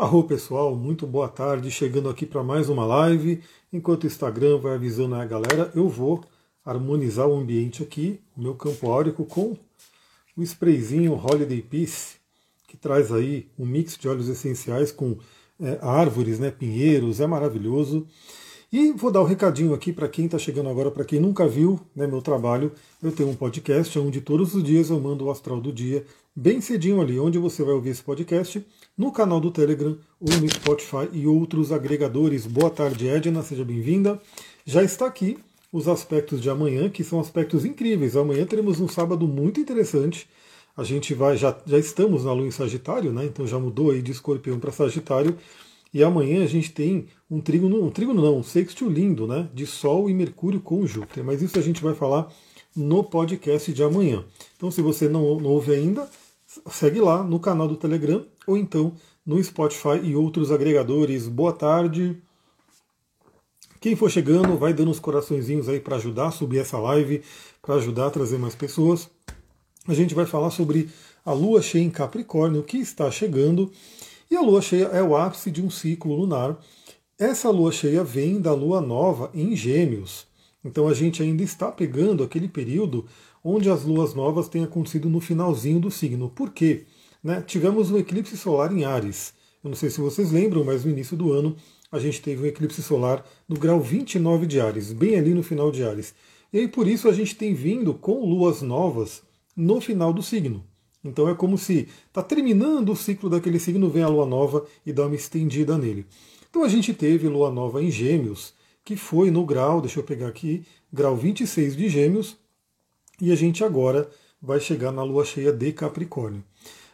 Arro pessoal, muito boa tarde, chegando aqui para mais uma live. Enquanto o Instagram vai avisando a galera, eu vou harmonizar o ambiente aqui, o meu campo áurico, com o sprayzinho Holiday Peace, que traz aí um mix de óleos essenciais com é, árvores, né, pinheiros, é maravilhoso. E vou dar o um recadinho aqui para quem está chegando agora, para quem nunca viu né, meu trabalho. Eu tenho um podcast onde todos os dias eu mando o astral do dia, bem cedinho ali, onde você vai ouvir esse podcast, no canal do Telegram ou no Spotify e outros agregadores. Boa tarde, Edna, seja bem-vinda. Já está aqui os aspectos de amanhã, que são aspectos incríveis. Amanhã teremos um sábado muito interessante. A gente vai, já, já estamos na lua em Sagitário, né? Então já mudou aí de escorpião para Sagitário. E amanhã a gente tem um trígono, um trígono não, um sextil lindo, né? De Sol e Mercúrio com Júpiter. Mas isso a gente vai falar no podcast de amanhã. Então, se você não, não ouve ainda, segue lá no canal do Telegram ou então no Spotify e outros agregadores. Boa tarde. Quem for chegando, vai dando os coraçõezinhos aí para ajudar a subir essa live, para ajudar a trazer mais pessoas. A gente vai falar sobre a lua cheia em Capricórnio que está chegando e a lua cheia é o ápice de um ciclo lunar. Essa lua cheia vem da lua nova em Gêmeos. Então a gente ainda está pegando aquele período onde as luas novas têm acontecido no finalzinho do signo. Por quê? Né? Tivemos um eclipse solar em Ares. Eu não sei se vocês lembram, mas no início do ano a gente teve um eclipse solar no grau 29 de Ares, bem ali no final de Ares. E aí por isso a gente tem vindo com luas novas no final do signo. Então é como se está terminando o ciclo daquele signo, vem a lua nova e dá uma estendida nele. Então a gente teve lua nova em Gêmeos, que foi no grau, deixa eu pegar aqui, grau 26 de Gêmeos, e a gente agora vai chegar na lua cheia de Capricórnio.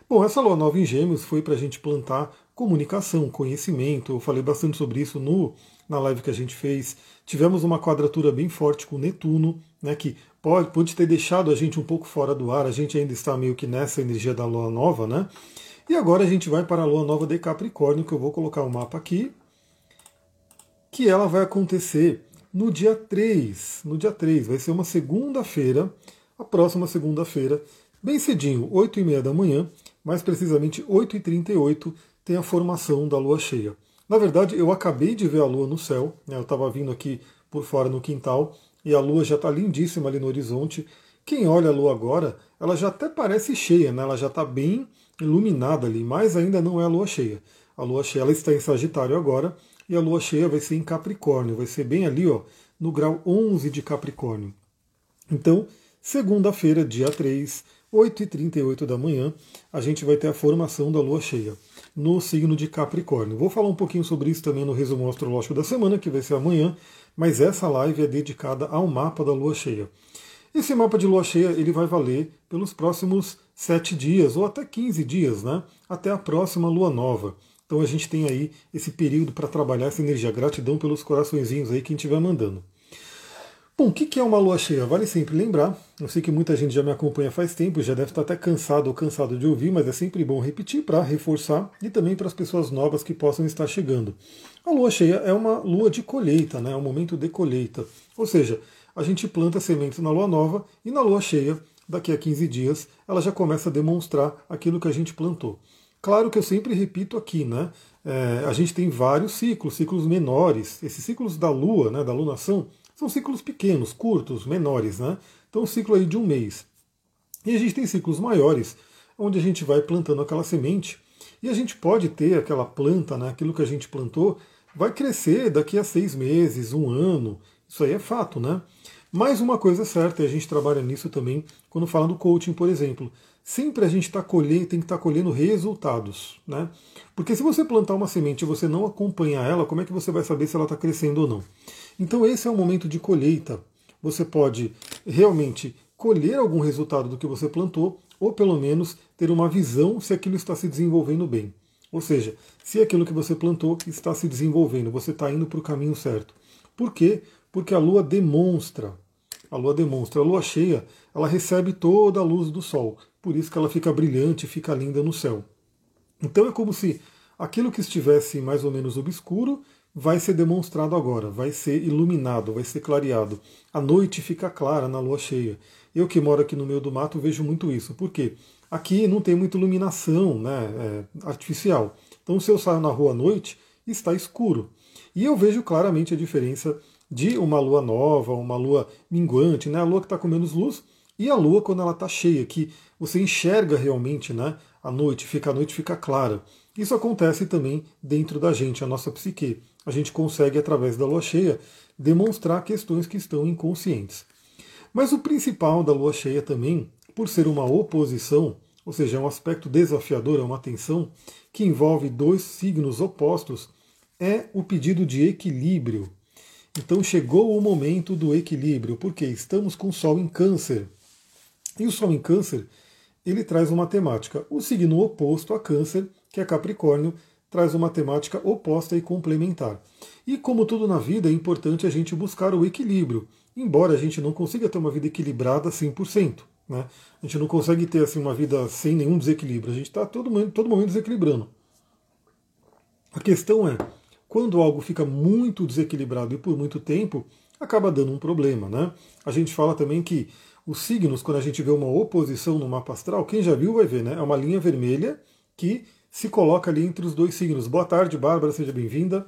Bom, essa lua nova em Gêmeos foi para a gente plantar comunicação, conhecimento. Eu falei bastante sobre isso no, na live que a gente fez. Tivemos uma quadratura bem forte com Netuno, né, que pode, pode ter deixado a gente um pouco fora do ar, a gente ainda está meio que nessa energia da lua nova, né? E agora a gente vai para a lua nova de Capricórnio, que eu vou colocar o um mapa aqui, que ela vai acontecer no dia 3. No dia 3, vai ser uma segunda-feira, a próxima segunda-feira, bem cedinho, 8 e meia da manhã, mais precisamente 8 e 38 tem a formação da lua cheia. Na verdade, eu acabei de ver a lua no céu, né, eu estava vindo aqui por fora no quintal, e a lua já está lindíssima ali no horizonte. Quem olha a lua agora, ela já até parece cheia, né? ela já está bem iluminada ali, mas ainda não é a lua cheia. A lua cheia ela está em Sagitário agora e a lua cheia vai ser em Capricórnio, vai ser bem ali ó, no grau 11 de Capricórnio. Então, segunda-feira, dia 3, 8h38 da manhã, a gente vai ter a formação da lua cheia no signo de Capricórnio. Vou falar um pouquinho sobre isso também no resumo astrológico da semana, que vai ser amanhã, mas essa live é dedicada ao mapa da lua cheia. Esse mapa de lua cheia ele vai valer pelos próximos sete dias, ou até 15 dias, né? até a próxima lua nova. Então a gente tem aí esse período para trabalhar essa energia. Gratidão pelos coraçõezinhos aí quem estiver mandando. Bom, o que é uma lua cheia? Vale sempre lembrar. Eu sei que muita gente já me acompanha faz tempo, já deve estar até cansado ou cansado de ouvir, mas é sempre bom repetir para reforçar e também para as pessoas novas que possam estar chegando. A lua cheia é uma lua de colheita, né? é um momento de colheita. Ou seja, a gente planta sementes na lua nova e na lua cheia, daqui a 15 dias, ela já começa a demonstrar aquilo que a gente plantou. Claro que eu sempre repito aqui, né? É, a gente tem vários ciclos, ciclos menores. Esses ciclos da lua, né, da lunação, são ciclos pequenos, curtos, menores, né? Então um ciclo aí de um mês. E a gente tem ciclos maiores, onde a gente vai plantando aquela semente e a gente pode ter aquela planta, né, aquilo que a gente plantou, vai crescer daqui a seis meses, um ano. Isso aí é fato, né? Mais uma coisa certa, e a gente trabalha nisso também quando fala do coaching, por exemplo. Sempre a gente está colhendo, tem que estar tá colhendo resultados, né? Porque se você plantar uma semente e você não acompanhar ela, como é que você vai saber se ela está crescendo ou não? Então esse é o momento de colheita. Você pode realmente colher algum resultado do que você plantou, ou pelo menos ter uma visão se aquilo está se desenvolvendo bem. Ou seja, se aquilo que você plantou está se desenvolvendo, você está indo para o caminho certo. Por quê? Porque a Lua demonstra. A Lua demonstra. A Lua cheia, ela recebe toda a luz do Sol. Por isso que ela fica brilhante, fica linda no céu. Então é como se aquilo que estivesse mais ou menos obscuro vai ser demonstrado agora, vai ser iluminado, vai ser clareado. A noite fica clara na lua cheia. Eu que moro aqui no meio do mato vejo muito isso. Por quê? Aqui não tem muita iluminação né, é, artificial. Então, se eu saio na rua à noite, está escuro. E eu vejo claramente a diferença de uma lua nova, uma lua minguante, né? a lua que está com menos luz, e a lua quando ela está cheia, que você enxerga realmente né? a noite, fica a noite fica clara. Isso acontece também dentro da gente, a nossa psique. A gente consegue, através da lua cheia, demonstrar questões que estão inconscientes. Mas o principal da lua cheia também, por ser uma oposição, ou seja, é um aspecto desafiador, é uma tensão que envolve dois signos opostos, é o pedido de equilíbrio. Então chegou o momento do equilíbrio, porque estamos com o Sol em Câncer. E o Sol em Câncer, ele traz uma temática. O signo oposto a Câncer, que é Capricórnio, traz uma temática oposta e complementar. E como tudo na vida, é importante a gente buscar o equilíbrio, embora a gente não consiga ter uma vida equilibrada 100%. Né? A gente não consegue ter assim uma vida sem nenhum desequilíbrio. A gente está todo momento, todo momento desequilibrando. A questão é, quando algo fica muito desequilibrado e por muito tempo, acaba dando um problema. Né? A gente fala também que os signos, quando a gente vê uma oposição no mapa astral, quem já viu vai ver, né? É uma linha vermelha que se coloca ali entre os dois signos. Boa tarde, Bárbara, seja bem-vinda.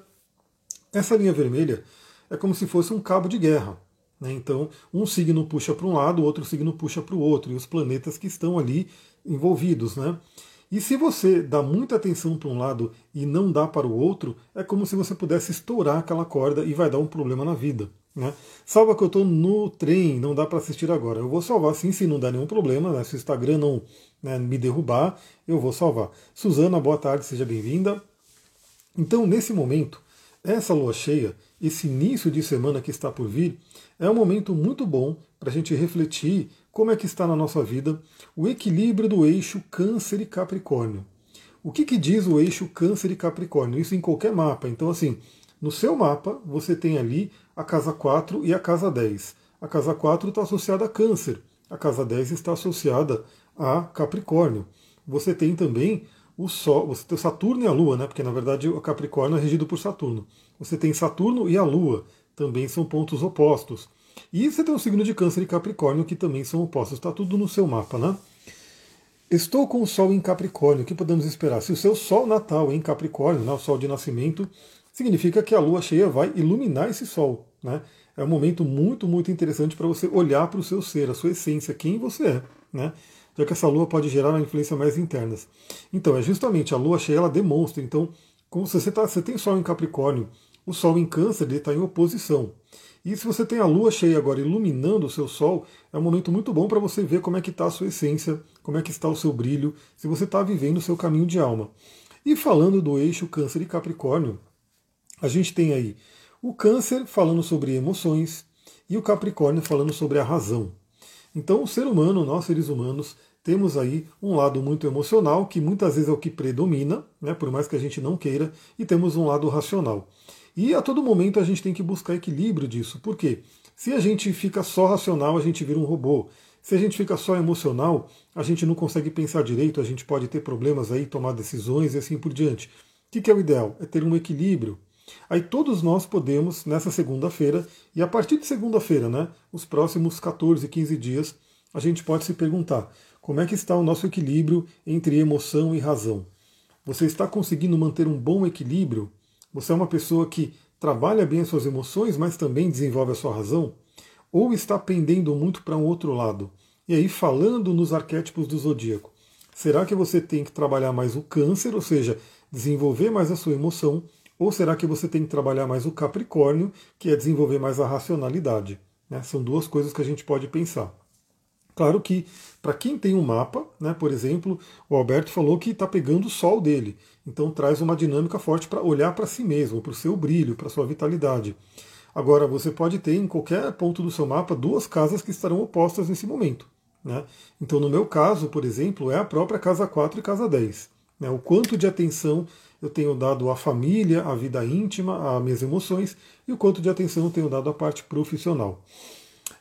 Essa linha vermelha é como se fosse um cabo de guerra. Né? Então, um signo puxa para um lado, o outro signo puxa para o outro, e os planetas que estão ali envolvidos. Né? E se você dá muita atenção para um lado e não dá para o outro, é como se você pudesse estourar aquela corda e vai dar um problema na vida. Né? Salva que eu estou no trem, não dá para assistir agora. Eu vou salvar sim, se não der nenhum problema, né? se o Instagram não né, me derrubar, eu vou salvar. Suzana, boa tarde, seja bem-vinda. Então, nesse momento, essa lua cheia, esse início de semana que está por vir, é um momento muito bom para a gente refletir como é que está na nossa vida o equilíbrio do eixo Câncer e Capricórnio. O que, que diz o eixo Câncer e Capricórnio? Isso em qualquer mapa. Então, assim, no seu mapa, você tem ali a casa 4 e a casa 10. A casa 4 está associada a Câncer, a casa 10 está associada a Capricórnio. Você tem também o Sol, você tem Saturno e a Lua, né? Porque na verdade o Capricórnio é regido por Saturno. Você tem Saturno e a Lua, também são pontos opostos. E você tem o signo de Câncer e Capricórnio, que também são opostos. Está tudo no seu mapa, né? Estou com o Sol em Capricórnio. O que podemos esperar? Se o seu Sol natal é em Capricórnio, né, o Sol de nascimento, significa que a Lua cheia vai iluminar esse Sol. Né? É um momento muito, muito interessante para você olhar para o seu ser, a sua essência, quem você é. Né? Já que essa Lua pode gerar uma influência mais internas. Então, é justamente a Lua cheia, ela demonstra. Então, como você, tá, você tem Sol em Capricórnio, o Sol em Câncer ele está em oposição. E se você tem a lua cheia agora iluminando o seu sol, é um momento muito bom para você ver como é que está a sua essência, como é que está o seu brilho, se você está vivendo o seu caminho de alma. E falando do eixo Câncer e Capricórnio, a gente tem aí o Câncer falando sobre emoções e o Capricórnio falando sobre a razão. Então, o ser humano, nós seres humanos, temos aí um lado muito emocional, que muitas vezes é o que predomina, né, por mais que a gente não queira, e temos um lado racional. E a todo momento a gente tem que buscar equilíbrio disso. Por quê? Se a gente fica só racional, a gente vira um robô. Se a gente fica só emocional, a gente não consegue pensar direito, a gente pode ter problemas aí, tomar decisões e assim por diante. O que é o ideal? É ter um equilíbrio. Aí todos nós podemos, nessa segunda-feira, e a partir de segunda-feira, né, os próximos 14, 15 dias, a gente pode se perguntar como é que está o nosso equilíbrio entre emoção e razão. Você está conseguindo manter um bom equilíbrio você é uma pessoa que trabalha bem as suas emoções, mas também desenvolve a sua razão? Ou está pendendo muito para um outro lado? E aí, falando nos arquétipos do zodíaco, será que você tem que trabalhar mais o câncer, ou seja, desenvolver mais a sua emoção? Ou será que você tem que trabalhar mais o capricórnio, que é desenvolver mais a racionalidade? Né? São duas coisas que a gente pode pensar. Claro que, para quem tem um mapa, né, por exemplo, o Alberto falou que está pegando o sol dele. Então traz uma dinâmica forte para olhar para si mesmo, para o seu brilho, para a sua vitalidade. Agora, você pode ter em qualquer ponto do seu mapa duas casas que estarão opostas nesse momento. Né? Então, no meu caso, por exemplo, é a própria casa 4 e casa 10. Né? O quanto de atenção eu tenho dado à família, à vida íntima, às minhas emoções, e o quanto de atenção eu tenho dado à parte profissional.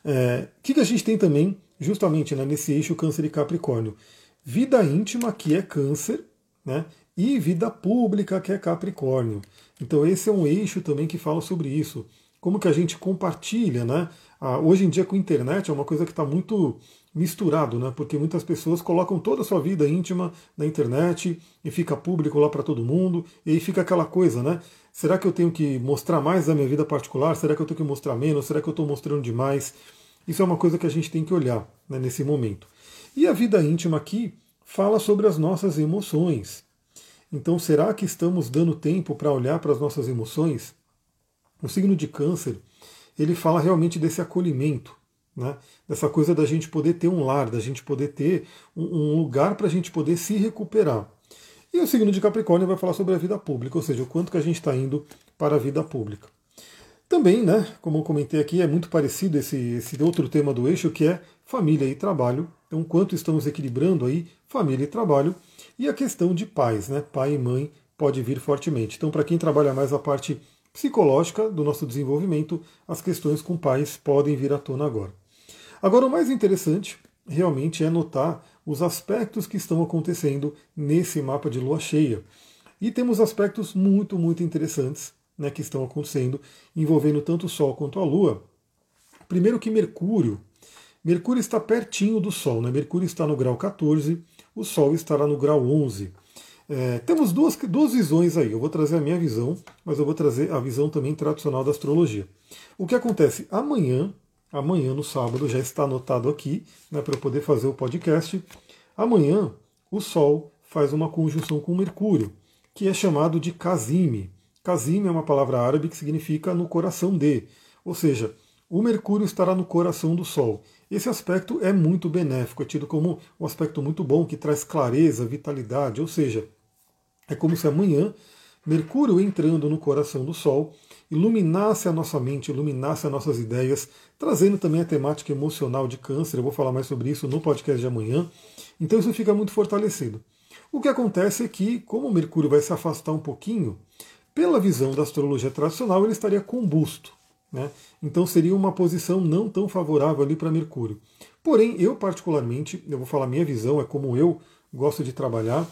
O é, que, que a gente tem também justamente né, nesse eixo Câncer e Capricórnio. Vida íntima, que é Câncer, né, e vida pública, que é Capricórnio. Então esse é um eixo também que fala sobre isso. Como que a gente compartilha né, Ah, hoje em dia com a internet é uma coisa que está muito misturado, né? Porque muitas pessoas colocam toda a sua vida íntima na internet e fica público lá para todo mundo, e aí fica aquela coisa, né? Será que eu tenho que mostrar mais da minha vida particular? Será que eu tenho que mostrar menos? Será que eu estou mostrando demais? Isso é uma coisa que a gente tem que olhar né, nesse momento. E a vida íntima aqui fala sobre as nossas emoções. Então, será que estamos dando tempo para olhar para as nossas emoções? O signo de Câncer, ele fala realmente desse acolhimento, né? dessa coisa da gente poder ter um lar, da gente poder ter um, lugar para a gente poder se recuperar. E o signo de Capricórnio vai falar sobre a vida pública, ou seja, o quanto que a gente está indo para a vida pública. Também, né, como eu comentei aqui, é muito parecido esse, esse outro tema do eixo, que é família e trabalho. Então, quanto estamos equilibrando aí família e trabalho. E a questão de pais, né, pai e mãe pode vir fortemente. Então, para quem trabalha mais a parte psicológica do nosso desenvolvimento, as questões com pais podem vir à tona agora. Agora, o mais interessante realmente é notar os aspectos que estão acontecendo nesse mapa de lua cheia. E temos aspectos muito, muito interessantes né, que estão acontecendo, envolvendo tanto o Sol quanto a Lua. Primeiro que Mercúrio. Mercúrio está pertinho do Sol, né? Mercúrio está no grau 14, o Sol estará no grau 11. É, temos duas, duas visões aí. Eu vou trazer a minha visão, mas eu vou trazer a visão também tradicional da astrologia. O que acontece? Amanhã, amanhã no sábado, já está anotado aqui, né, para eu poder fazer o podcast. Amanhã, o Sol faz uma conjunção com Mercúrio, que é chamado de Kazime. Kazim é uma palavra árabe que significa no coração de, ou seja, o Mercúrio estará no coração do Sol. Esse aspecto é muito benéfico, é tido como um aspecto muito bom que traz clareza, vitalidade, ou seja, é como se amanhã Mercúrio entrando no coração do Sol iluminasse a nossa mente, iluminasse as nossas ideias, trazendo também a temática emocional de câncer. Eu vou falar mais sobre isso no podcast de amanhã. Então isso fica muito fortalecido. O que acontece é que, como Mercúrio vai se afastar um pouquinho, pela visão da astrologia tradicional, ele estaria combusto. Né? Então seria uma posição não tão favorável ali para Mercúrio. Porém, eu particularmente, eu vou falar minha visão, é como eu gosto de trabalhar,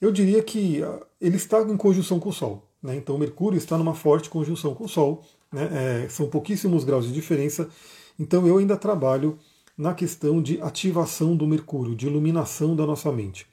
eu diria que ah, ele está em conjunção com o Sol. Né? Então Mercúrio está numa forte conjunção com o Sol, né? é, são pouquíssimos graus de diferença. Então eu ainda trabalho na questão de ativação do Mercúrio, de iluminação da nossa mente.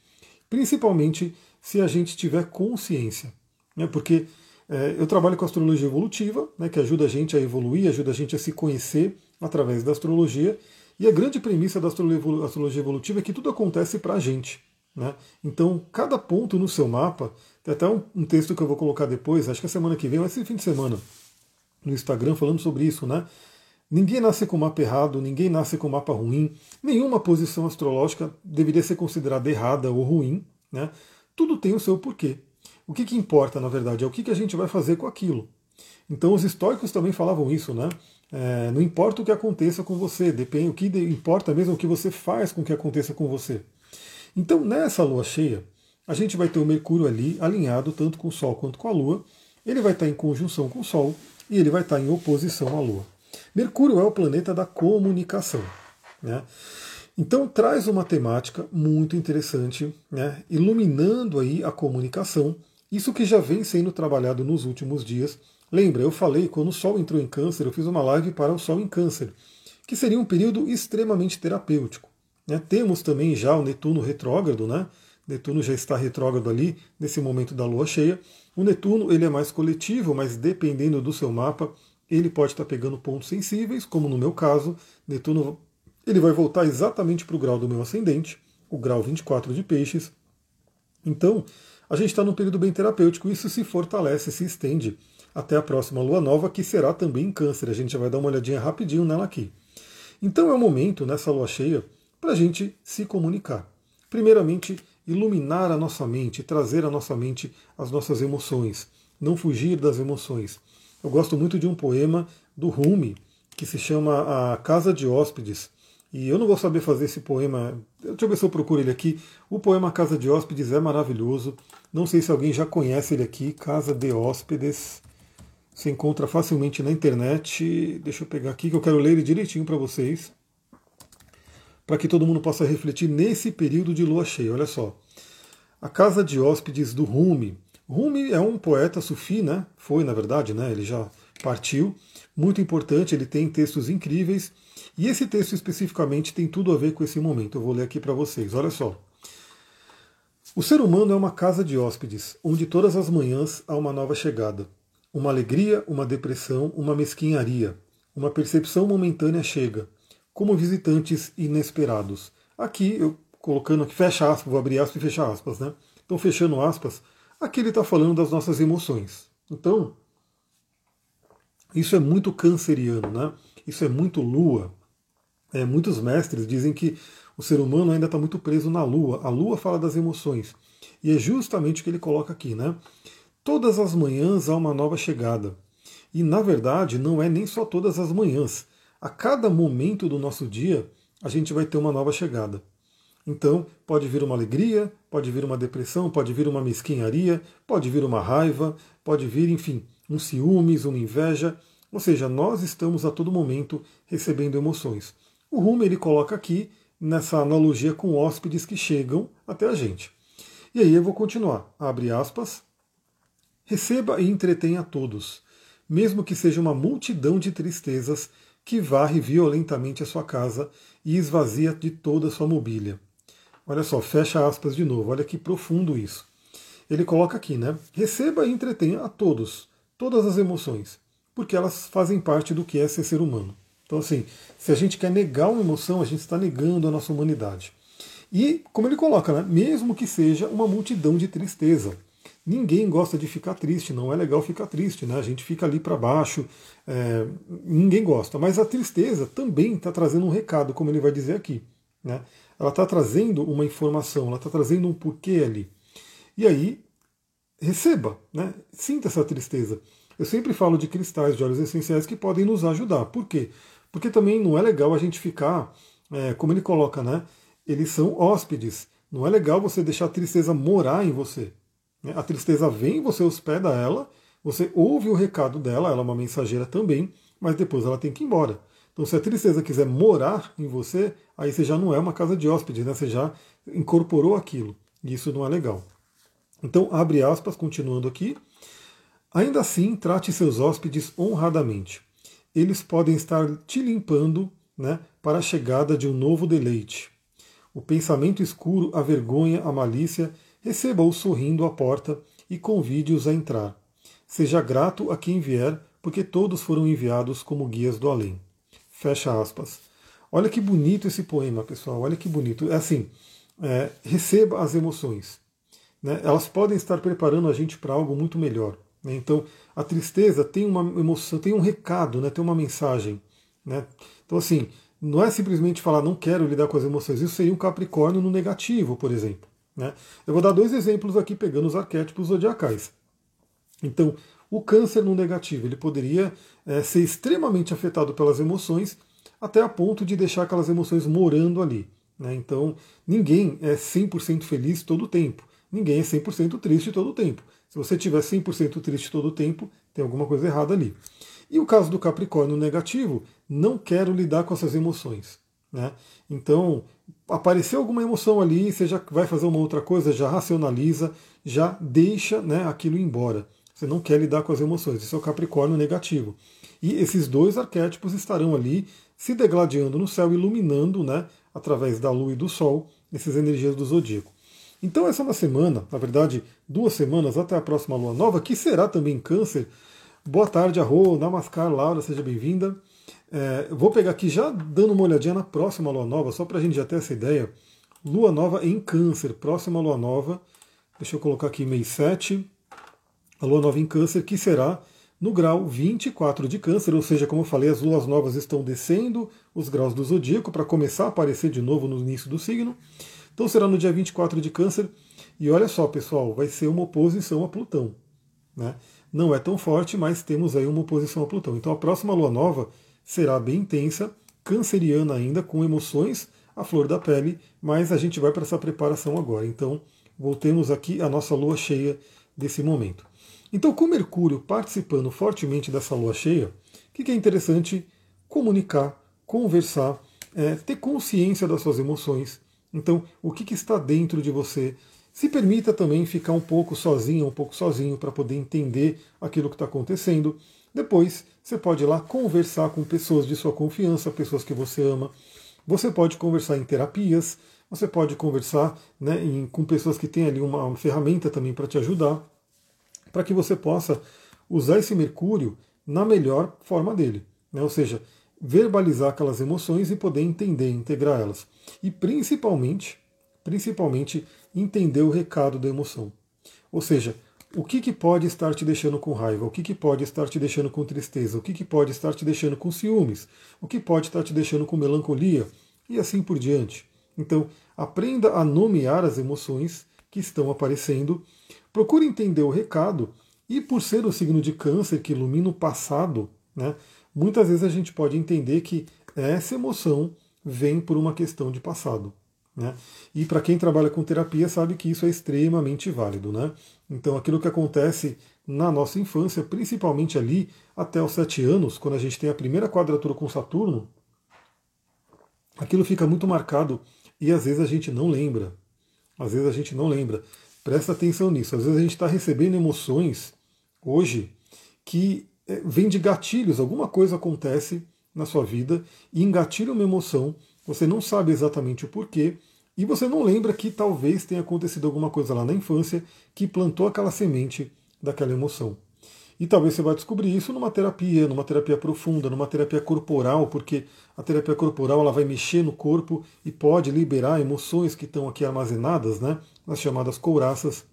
Principalmente se a gente tiver consciência. Né? Porque é, eu trabalho com astrologia evolutiva, né, que ajuda a gente a evoluir, ajuda a gente a se conhecer através da astrologia. E a grande premissa da astrologia evolutiva é que tudo acontece para a gente. Né? Então, cada ponto no seu mapa, tem até um, um, texto que eu vou colocar depois, acho que a semana que vem, vai ser fim de semana, no Instagram, falando sobre isso. Né? Ninguém nasce com mapa errado, ninguém nasce com mapa ruim, nenhuma posição astrológica deveria ser considerada errada ou ruim. Né? Tudo tem o seu porquê. O que, que importa, na verdade, é o que, que a gente vai fazer com aquilo. Então os estoicos também falavam isso, né? É, não importa o que aconteça com você, depende, o que importa mesmo é o que você faz com que aconteça com você. Então nessa lua cheia, a gente vai ter o Mercúrio ali alinhado tanto com o Sol quanto com a Lua. Ele vai estar em conjunção com o Sol e ele vai estar em oposição à Lua. Mercúrio é o planeta da comunicação. Né? Então traz uma temática muito interessante, né? iluminando aí a comunicação isso que já vem sendo trabalhado nos últimos dias. Lembra, eu falei, quando o Sol entrou em Câncer, eu fiz uma live para o Sol em Câncer, que seria um período extremamente terapêutico. Né? Temos também já o Netuno retrógrado, né? Netuno já está retrógrado ali nesse momento da Lua cheia. O Netuno ele é mais coletivo, mas dependendo do seu mapa, ele pode estar pegando pontos sensíveis, como no meu caso, Netuno ele vai voltar exatamente para o grau do meu ascendente, o grau 24 de peixes. Então, a gente está num período bem terapêutico, isso se fortalece, se estende até a próxima lua nova, que será também em câncer. A gente já vai dar uma olhadinha rapidinho nela aqui. Então é o momento, nessa lua cheia, para a gente se comunicar. Primeiramente, iluminar a nossa mente, trazer à nossa mente as nossas emoções, não fugir das emoções. Eu gosto muito de um poema do Rumi, que se chama A Casa de Hóspedes, e eu não vou saber fazer esse poema. Deixa eu ver se eu procuro ele aqui. O poema Casa de Hóspedes é maravilhoso. Não sei se alguém já conhece ele aqui. Casa de Hóspedes. Se encontra facilmente na internet. Deixa eu pegar aqui que eu quero ler ele direitinho para vocês. Para que todo mundo possa refletir nesse período de lua cheia. Olha só. A Casa de Hóspedes do Rumi. Rumi é um poeta sufi, né? Foi, na verdade, né? Ele já partiu. Muito importante, ele tem textos incríveis. E esse texto especificamente tem tudo a ver com esse momento. Eu vou ler aqui para vocês. Olha só. O ser humano é uma casa de hóspedes, onde todas as manhãs há uma nova chegada. Uma alegria, uma depressão, uma mesquinharia. Uma percepção momentânea chega, como visitantes inesperados. Aqui, eu colocando aqui, fecha aspas, vou abrir aspas e fechar aspas, né? Então, fechando aspas, aqui ele está falando das nossas emoções. Então, isso é muito canceriano, né? Isso é muito lua. É, muitos mestres dizem que o ser humano ainda está muito preso na lua. A lua fala das emoções. E é justamente o que ele coloca aqui, né? Todas as manhãs há uma nova chegada. E na verdade, não é nem só todas as manhãs. A cada momento do nosso dia, a gente vai ter uma nova chegada. Então, pode vir uma alegria, pode vir uma depressão, pode vir uma mesquinharia, pode vir uma raiva, pode vir, enfim, um ciúmes, uma inveja. Ou seja, nós estamos a todo momento recebendo emoções. O Rume ele coloca aqui nessa analogia com hóspedes que chegam até a gente. E aí eu vou continuar. Abre aspas. Receba e entretenha todos, mesmo que seja uma multidão de tristezas que varre violentamente a sua casa e esvazia de toda a sua mobília. Olha só, fecha aspas de novo, olha que profundo isso. Ele coloca aqui, né? Receba e entretenha a todos, todas as emoções, porque elas fazem parte do que é ser ser humano. Então, assim, se a gente quer negar uma emoção, a gente está negando a nossa humanidade. E, como ele coloca, né? mesmo que seja uma multidão de tristeza. Ninguém gosta de ficar triste, não é legal ficar triste, né? A gente fica ali para baixo, é, ninguém gosta. Mas a tristeza também está trazendo um recado, como ele vai dizer aqui. Né? ela está trazendo uma informação, ela está trazendo um porquê ali. E aí, receba, né? sinta essa tristeza. Eu sempre falo de cristais de óleos essenciais que podem nos ajudar. Por quê? Porque também não é legal a gente ficar, é, como ele coloca, né? Eles são hóspedes. Não é legal você deixar a tristeza morar em você. Né? A tristeza vem, você hospeda ela, você ouve o recado dela, ela é uma mensageira também, mas depois ela tem que ir embora. Então, se a tristeza quiser morar em você, aí você já não é uma casa de hóspedes, né? Você já incorporou aquilo. E isso não é legal. Então, abre aspas, continuando aqui. Ainda assim, trate seus hóspedes honradamente. Eles podem estar te limpando né, para a chegada de um novo deleite. O pensamento escuro, a vergonha, a malícia, receba-os sorrindo à porta e convide-os a entrar. Seja grato a quem vier, porque todos foram enviados como guias do além. Fecha aspas. Olha que bonito esse poema, pessoal. Olha que bonito. É assim, é, receba as emoções. Né? Elas podem estar preparando a gente para algo muito melhor. Né? Então, a tristeza tem uma emoção, tem um recado, né? tem uma mensagem. Né? Então, assim, não é simplesmente falar não quero lidar com as emoções. Isso seria um Capricórnio no negativo, por exemplo. Né? Eu vou dar dois exemplos aqui pegando os arquétipos zodiacais. Então, o câncer no negativo, ele poderia é, ser extremamente afetado pelas emoções, até a ponto de deixar aquelas emoções morando ali. Né? Então, ninguém é 100% feliz todo o tempo. Ninguém é 100% triste todo o tempo. Se você tiver 100% triste todo o tempo, tem alguma coisa errada ali. E o caso do Capricórnio negativo, não quero lidar com essas emoções. Né? Então, apareceu alguma emoção ali, você já vai fazer uma outra coisa, já racionaliza, já deixa né, aquilo embora. Você não quer lidar com as emoções. Isso é o Capricórnio negativo. E esses dois arquétipos estarão ali se degladiando no céu, iluminando, né, através da lua e do sol, essas energias do zodíaco. Então essa é uma semana, na verdade, duas semanas até a próxima lua nova, que será também câncer. Boa tarde, Arro, Namaskar, Laura, seja bem-vinda. É, vou pegar aqui já dando uma olhadinha na próxima lua nova, só para a gente já ter essa ideia. Lua nova em câncer, próxima lua nova. Deixa eu colocar aqui mês 7 a lua nova em Câncer, que será no grau 24 de Câncer, ou seja, como eu falei, as luas novas estão descendo os graus do zodíaco para começar a aparecer de novo no início do signo. Então será no dia 24 de Câncer. E olha só, pessoal, vai ser uma oposição a Plutão. Né? Não é tão forte, mas temos aí uma oposição a Plutão. Então a próxima lua nova será bem intensa, canceriana ainda, com emoções à flor da pele, mas a gente vai para essa preparação agora. Então voltemos aqui à nossa lua cheia desse momento. Então, com Mercúrio participando fortemente dessa lua cheia, o que é interessante? Comunicar, conversar, é, ter consciência das suas emoções. Então, o que, que está dentro de você? se permita também ficar um pouco sozinho, um pouco sozinho, para poder entender aquilo que está acontecendo. Depois, você pode ir lá conversar com pessoas de sua confiança, pessoas que você ama. Você pode conversar em terapias, você pode conversar né, em, com pessoas que têm ali uma, uma ferramenta também para te ajudar, para que você possa usar esse Mercúrio na melhor forma dele. Né? Ou seja, verbalizar aquelas emoções e poder entender, integrar elas. E principalmente, principalmente entender o recado da emoção. Ou seja, o que, que pode estar te deixando com raiva, o que, que pode estar te deixando com tristeza, o que, que pode estar te deixando com ciúmes, o que pode estar te deixando com melancolia e assim por diante. Então, aprenda a nomear as emoções que estão aparecendo, procure entender o recado e por ser o signo de câncer que ilumina o passado, né, muitas vezes a gente pode entender que essa emoção vem por uma questão de passado. Né? E para quem trabalha com terapia sabe que isso é extremamente válido. Né? Então aquilo que acontece na nossa infância, principalmente ali até os sete anos, quando a gente tem a primeira quadratura com Saturno, aquilo fica muito marcado e às vezes a gente não lembra. Às vezes a gente não lembra. Presta atenção nisso. Às vezes a gente está recebendo emoções hoje que é, vem de gatilhos, alguma coisa acontece na sua vida e engatilha uma emoção, você não sabe exatamente o porquê, e você não lembra que talvez tenha acontecido alguma coisa lá na infância que plantou aquela semente daquela emoção. E talvez você vai descobrir isso numa terapia, numa terapia profunda, numa terapia corporal, porque a terapia corporal ela vai mexer no corpo e pode liberar emoções que estão aqui armazenadas, né, nas chamadas couraças,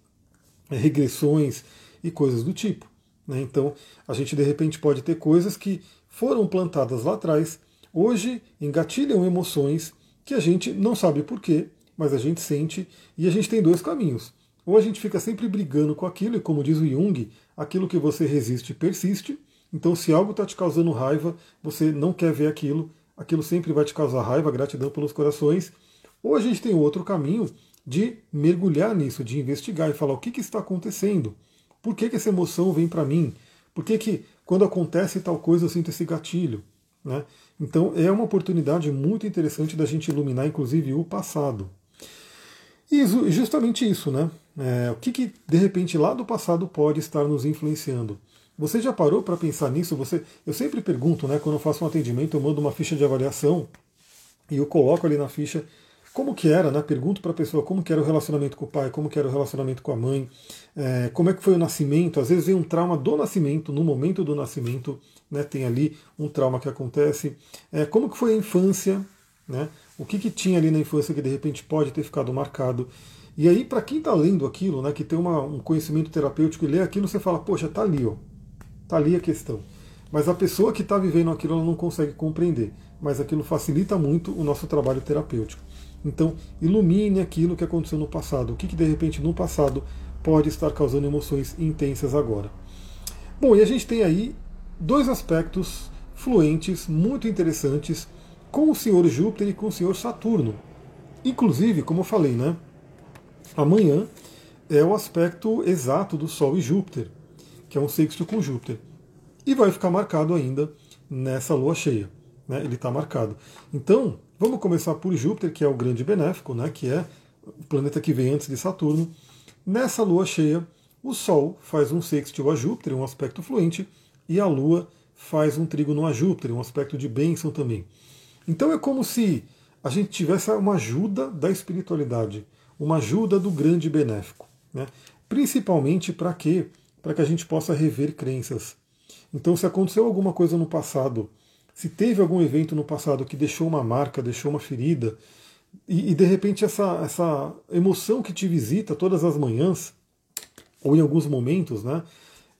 regressões e coisas do tipo. Né? Então, a gente de repente pode ter coisas que foram plantadas lá atrás, hoje engatilham emoções que a gente não sabe porquê, mas a gente sente, e a gente tem dois caminhos. Ou a gente fica sempre brigando com aquilo, e como diz o Jung, aquilo que você resiste persiste. Então, se algo está te causando raiva, você não quer ver aquilo, aquilo sempre vai te causar raiva, gratidão pelos corações. Ou a gente tem outro caminho de mergulhar nisso, de investigar e falar o que, que está acontecendo. Por que, que essa emoção vem para mim? Por que, que quando acontece tal coisa eu sinto esse gatilho? Né? Então é uma oportunidade muito interessante da gente iluminar, inclusive, o passado. E justamente isso, né? É, o que, que de repente lá do passado pode estar nos influenciando? Você já parou para pensar nisso? Você, eu sempre pergunto, né? Quando eu faço um atendimento, eu mando uma ficha de avaliação e eu coloco ali na ficha como que era, né? Pergunto para a pessoa como que era o relacionamento com o pai, como que era o relacionamento com a mãe, é, como é que foi o nascimento. Às vezes vem um trauma do nascimento, no momento do nascimento, né? Tem ali um trauma que acontece. É, como que foi a infância, né? O que, que tinha ali na infância que de repente pode ter ficado marcado. E aí, para quem está lendo aquilo, né, que tem uma, um conhecimento terapêutico e lê aquilo, você fala, poxa, tá ali, ó. Tá ali a questão. Mas a pessoa que está vivendo aquilo, ela não consegue compreender. Mas aquilo facilita muito o nosso trabalho terapêutico. Então, ilumine aquilo que aconteceu no passado. O que, que de repente no passado pode estar causando emoções intensas agora. Bom, e a gente tem aí dois aspectos fluentes, muito interessantes, com o senhor Júpiter e com o senhor Saturno. Inclusive, como eu falei, né? Amanhã é o aspecto exato do Sol e Júpiter, que é um sexto com Júpiter. E vai ficar marcado ainda nessa lua cheia. Né? Ele está marcado. Então, Vamos começar por Júpiter, que é o grande benéfico, né, que é o planeta que vem antes de Saturno. Nessa lua cheia, o Sol faz um sextil a Júpiter, um aspecto fluente, e a Lua faz um trígono a Júpiter, um aspecto de bênção também. Então é como se a gente tivesse uma ajuda da espiritualidade, uma ajuda do grande benéfico. Né? Principalmente para quê? Para que a gente possa rever crenças. Então, se aconteceu alguma coisa no passado se teve algum evento no passado que deixou uma marca, deixou uma ferida, e, e de repente essa, essa emoção que te visita todas as manhãs, ou em alguns momentos, né,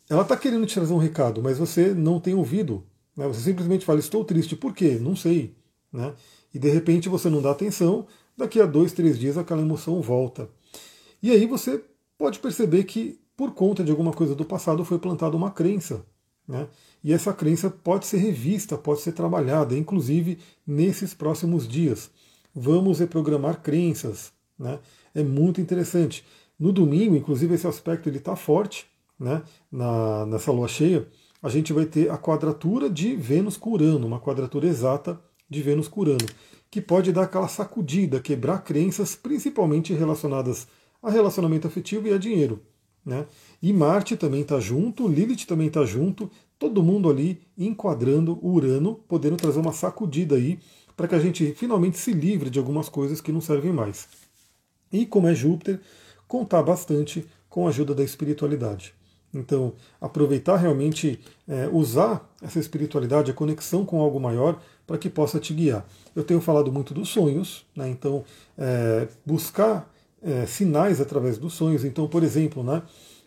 ela está querendo te trazer um recado, mas você não tem ouvido. Né, você simplesmente fala, estou triste, por quê? Não sei. Né, e de repente você não dá atenção, daqui a dois, três dias aquela emoção volta. E aí você pode perceber que, por conta de alguma coisa do passado, foi plantada uma crença. Né? E essa crença pode ser revista, pode ser trabalhada, inclusive nesses próximos dias. Vamos reprogramar crenças. Né? É muito interessante. No domingo, inclusive, esse aspecto está forte né? Na, nessa lua cheia. A gente vai ter a quadratura de Vênus com Urano, uma quadratura exata de Vênus com Urano, que pode dar aquela sacudida, quebrar crenças, principalmente relacionadas a relacionamento afetivo e a dinheiro. Né? E Marte também está junto, Lilith também está junto, todo mundo ali enquadrando Urano, podendo trazer uma sacudida aí para que a gente finalmente se livre de algumas coisas que não servem mais. E como é Júpiter, contar bastante com a ajuda da espiritualidade. Então, aproveitar realmente, é, usar essa espiritualidade, a conexão com algo maior, para que possa te guiar. Eu tenho falado muito dos sonhos, né? então, é, buscar é, sinais através dos sonhos. Então, por exemplo, né,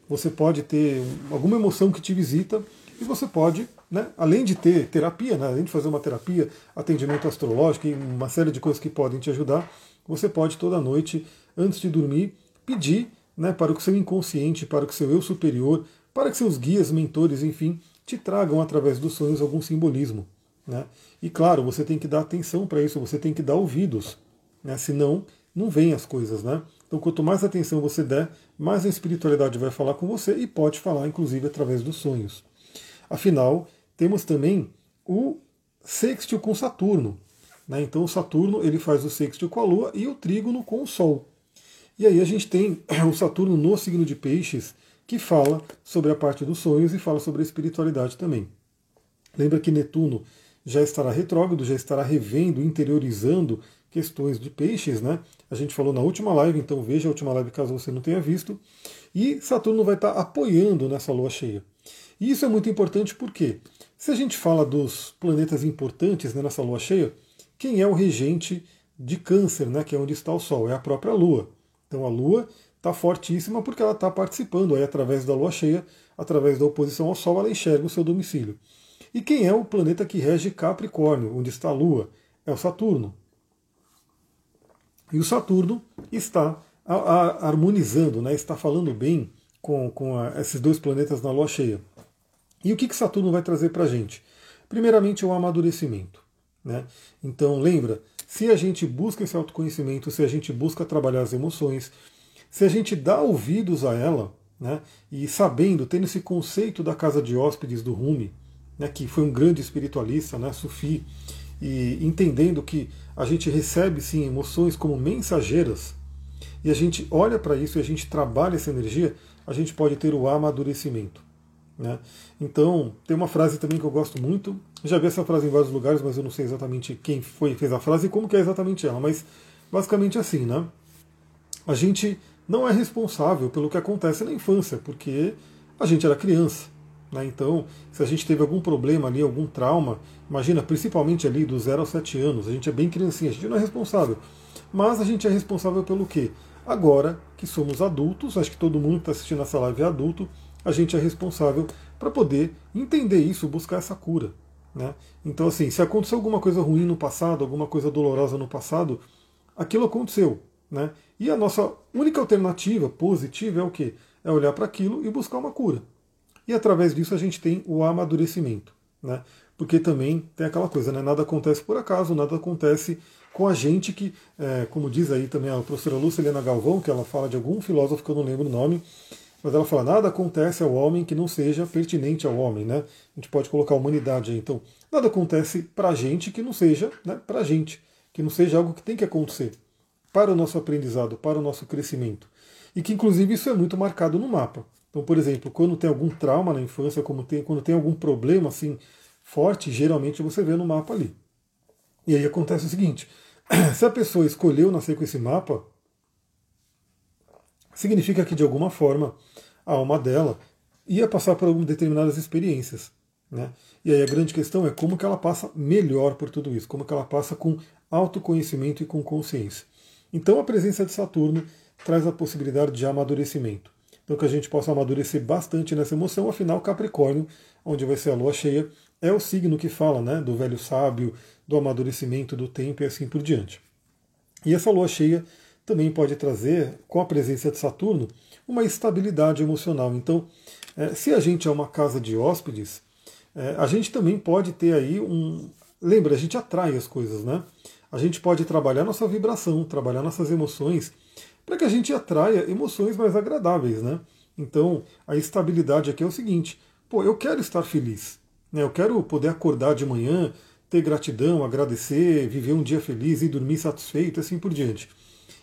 você pode ter alguma emoção que te visita e você pode, né, além de ter terapia, né, além de fazer uma terapia, atendimento astrológico e uma série de coisas que podem te ajudar, você pode toda noite, antes de dormir, pedir né, para o seu inconsciente, para o seu eu superior, para que seus guias, mentores, enfim, te tragam através dos sonhos algum simbolismo. Né? E claro, você tem que dar atenção para isso, você tem que dar ouvidos, né? senão não vem as coisas. Né? Então, quanto mais atenção você der, mais a espiritualidade vai falar com você e pode falar, inclusive, através dos sonhos. Afinal, temos também o sextil com Saturno. Né? Então, o Saturno ele faz o sextil com a Lua e o trígono com o Sol. E aí a gente tem o Saturno no signo de Peixes, que fala sobre a parte dos sonhos e fala sobre a espiritualidade também. Lembra que Netuno já estará retrógrado, já estará revendo, interiorizando questões de peixes, né? A gente falou na última live, então veja a última live caso você não tenha visto. E Saturno vai estar apoiando nessa lua cheia. E isso é muito importante porque, se a gente fala dos planetas importantes né, nessa lua cheia, quem é o regente de Câncer, né, que é onde está o Sol? É a própria Lua. Então a Lua está fortíssima porque ela está participando aí através da lua cheia, através da oposição ao Sol, ela enxerga o seu domicílio. E quem é o planeta que rege Capricórnio, onde está a Lua? É o Saturno. E o Saturno está a, a, harmonizando, né, está falando bem com, com a, esses dois planetas na lua cheia. E o que, que Saturno vai trazer para a gente? Primeiramente, o amadurecimento. Né? Então, lembra, se a gente busca esse autoconhecimento, se a gente busca trabalhar as emoções, se a gente dá ouvidos a ela, né, e sabendo, tendo esse conceito da casa de hóspedes do Rumi, né, que foi um grande espiritualista, né, Sufi, e entendendo que a gente recebe sim emoções como mensageiras, e a gente olha para isso e a gente trabalha essa energia, a gente pode ter o amadurecimento. Né? Então, tem uma frase também que eu gosto muito. Já vi essa frase em vários lugares, mas eu não sei exatamente quem foi fez a frase e como que é exatamente ela. Mas basicamente assim, né? A gente não é responsável pelo que acontece na infância, porque a gente era criança. Né? Então, se a gente teve algum problema ali, algum trauma, imagina, principalmente ali dos 0 aos 7 anos, a gente é bem criancinha, a gente não é responsável. Mas a gente é responsável pelo quê? Agora que somos adultos, acho que todo mundo que está assistindo essa live é adulto, a gente é responsável para poder entender isso, buscar essa cura. Né? Então, assim, se aconteceu alguma coisa ruim no passado, alguma coisa dolorosa no passado, aquilo aconteceu. Né? E a nossa única alternativa positiva é o quê? É olhar para aquilo e buscar uma cura. E através disso a gente tem o amadurecimento. Né? Porque também tem aquela coisa, né? nada acontece por acaso, nada acontece com a gente que, é, como diz aí também a professora Lúcia Helena Galvão, que ela fala de algum filósofo que eu não lembro o nome, mas ela fala, nada acontece ao homem que não seja pertinente ao homem, né? A gente pode colocar a humanidade aí, então, nada acontece para a gente que não seja né, para a gente, que não seja algo que tem que acontecer para o nosso aprendizado, para o nosso crescimento. E que, inclusive, isso é muito marcado no mapa. Então, por exemplo, quando tem algum trauma na infância, como tem, quando tem algum problema assim forte, geralmente você vê no mapa ali. E aí acontece o seguinte: se a pessoa escolheu nascer com esse mapa, significa que de alguma forma a alma dela ia passar por determinadas experiências. Né? E aí a grande questão é como que ela passa melhor por tudo isso, como que ela passa com autoconhecimento e com consciência. Então a presença de Saturno traz a possibilidade de amadurecimento. Então que a gente possa amadurecer bastante nessa emoção, afinal Capricórnio, onde vai ser a lua cheia, é o signo que fala né, do velho sábio, do amadurecimento, do tempo e assim por diante. E essa lua cheia também pode trazer, com a presença de Saturno, uma estabilidade emocional. Então, é, se a gente é uma casa de hóspedes, é, a gente também pode ter aí um. Lembra, a gente atrai as coisas, né? a gente pode trabalhar nossa vibração, trabalhar nossas emoções, para que a gente atraia emoções mais agradáveis, né? Então, a estabilidade aqui é o seguinte: pô, eu quero estar feliz, né? Eu quero poder acordar de manhã, ter gratidão, agradecer, viver um dia feliz e dormir satisfeito, assim por diante.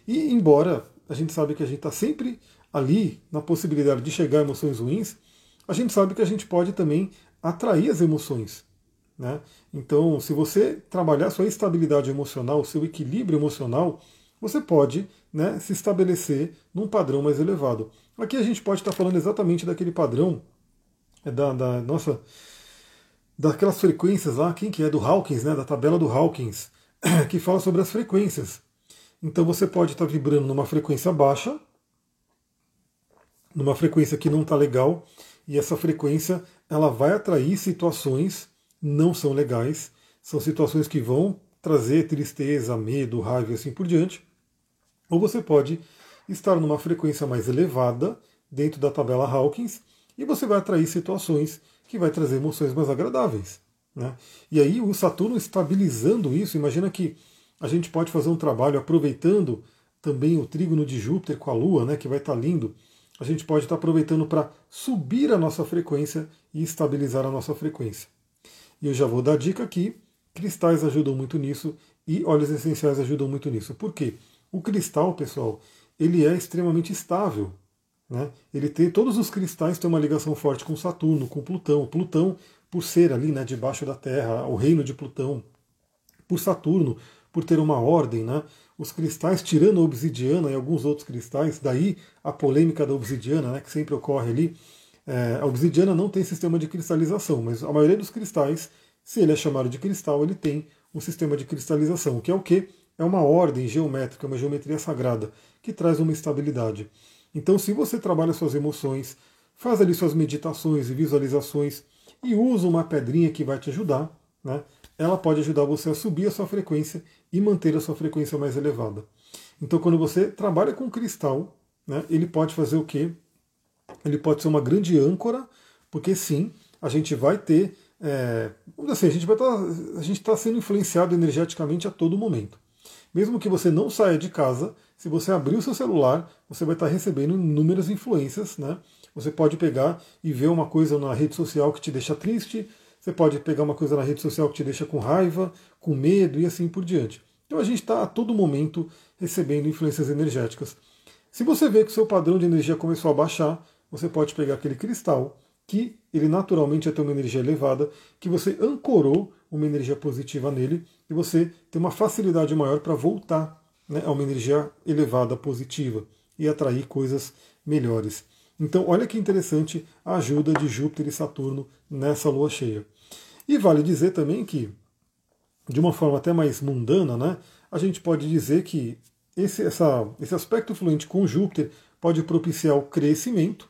E embora a gente sabe que a gente está sempre ali na possibilidade de chegar a emoções ruins, a gente sabe que a gente pode também atrair as emoções. Né? Então, se você trabalhar sua estabilidade emocional, seu equilíbrio emocional, você pode né, se estabelecer num padrão mais elevado. Aqui a gente pode estar falando exatamente daquele padrão é da, da nossa daquelas frequências lá, quem que é do Hawkins, né, da tabela do Hawkins, que fala sobre as frequências. Então você pode estar vibrando numa frequência baixa, numa frequência que não está legal, e essa frequência ela vai atrair situações não são legais, são situações que vão trazer tristeza, medo, raiva e assim por diante. Ou você pode estar numa frequência mais elevada dentro da tabela Hawkins e você vai atrair situações que vai trazer emoções mais agradáveis. Né? E aí o Saturno estabilizando isso, imagina que a gente pode fazer um trabalho aproveitando também o trígono de Júpiter com a Lua, né, que vai estar lindo. A gente pode estar aproveitando para subir a nossa frequência e estabilizar a nossa frequência. E eu já vou dar dica aqui: cristais ajudam muito nisso e óleos essenciais ajudam muito nisso. Por quê? O cristal, pessoal, ele é extremamente estável. Né? Ele tem todos os cristais têm uma ligação forte com Saturno, com Plutão. Plutão, por ser ali, né, debaixo da Terra, o reino de Plutão, por Saturno, por ter uma ordem, né? Os cristais, tirando a obsidiana e alguns outros cristais, daí a polêmica da obsidiana, né, que sempre ocorre ali. É, a obsidiana não tem sistema de cristalização, mas a maioria dos cristais, se ele é chamado de cristal, ele tem um sistema de cristalização, que é o que? É uma ordem geométrica, uma geometria sagrada, que traz uma estabilidade. Então, se você trabalha suas emoções, faz ali suas meditações e visualizações e usa uma pedrinha que vai te ajudar, né? ela pode ajudar você a subir a sua frequência e manter a sua frequência mais elevada. Então, quando você trabalha com cristal, né, ele pode fazer o quê? Ele pode ser uma grande âncora, porque sim, a gente vai ter. É, assim, a gente estar, tá, está sendo influenciado energeticamente a todo momento. Mesmo que você não saia de casa, se você abrir o seu celular, você vai estar recebendo inúmeras influências, né? Você pode pegar e ver uma coisa na rede social que te deixa triste, você pode pegar uma coisa na rede social que te deixa com raiva, com medo e assim por diante. Então a gente está a todo momento recebendo influências energéticas. Se você vê que o seu padrão de energia começou a baixar, você pode pegar aquele cristal que ele naturalmente ia ter uma energia elevada, que você ancorou uma energia positiva nele e você tem uma facilidade maior para voltar né, a uma energia elevada, positiva e atrair coisas melhores. Então, olha que interessante a ajuda de Júpiter e Saturno nessa lua cheia. E vale dizer também que, de uma forma até mais mundana, né, a gente pode dizer que esse, essa, esse aspecto fluente com Júpiter pode propiciar o crescimento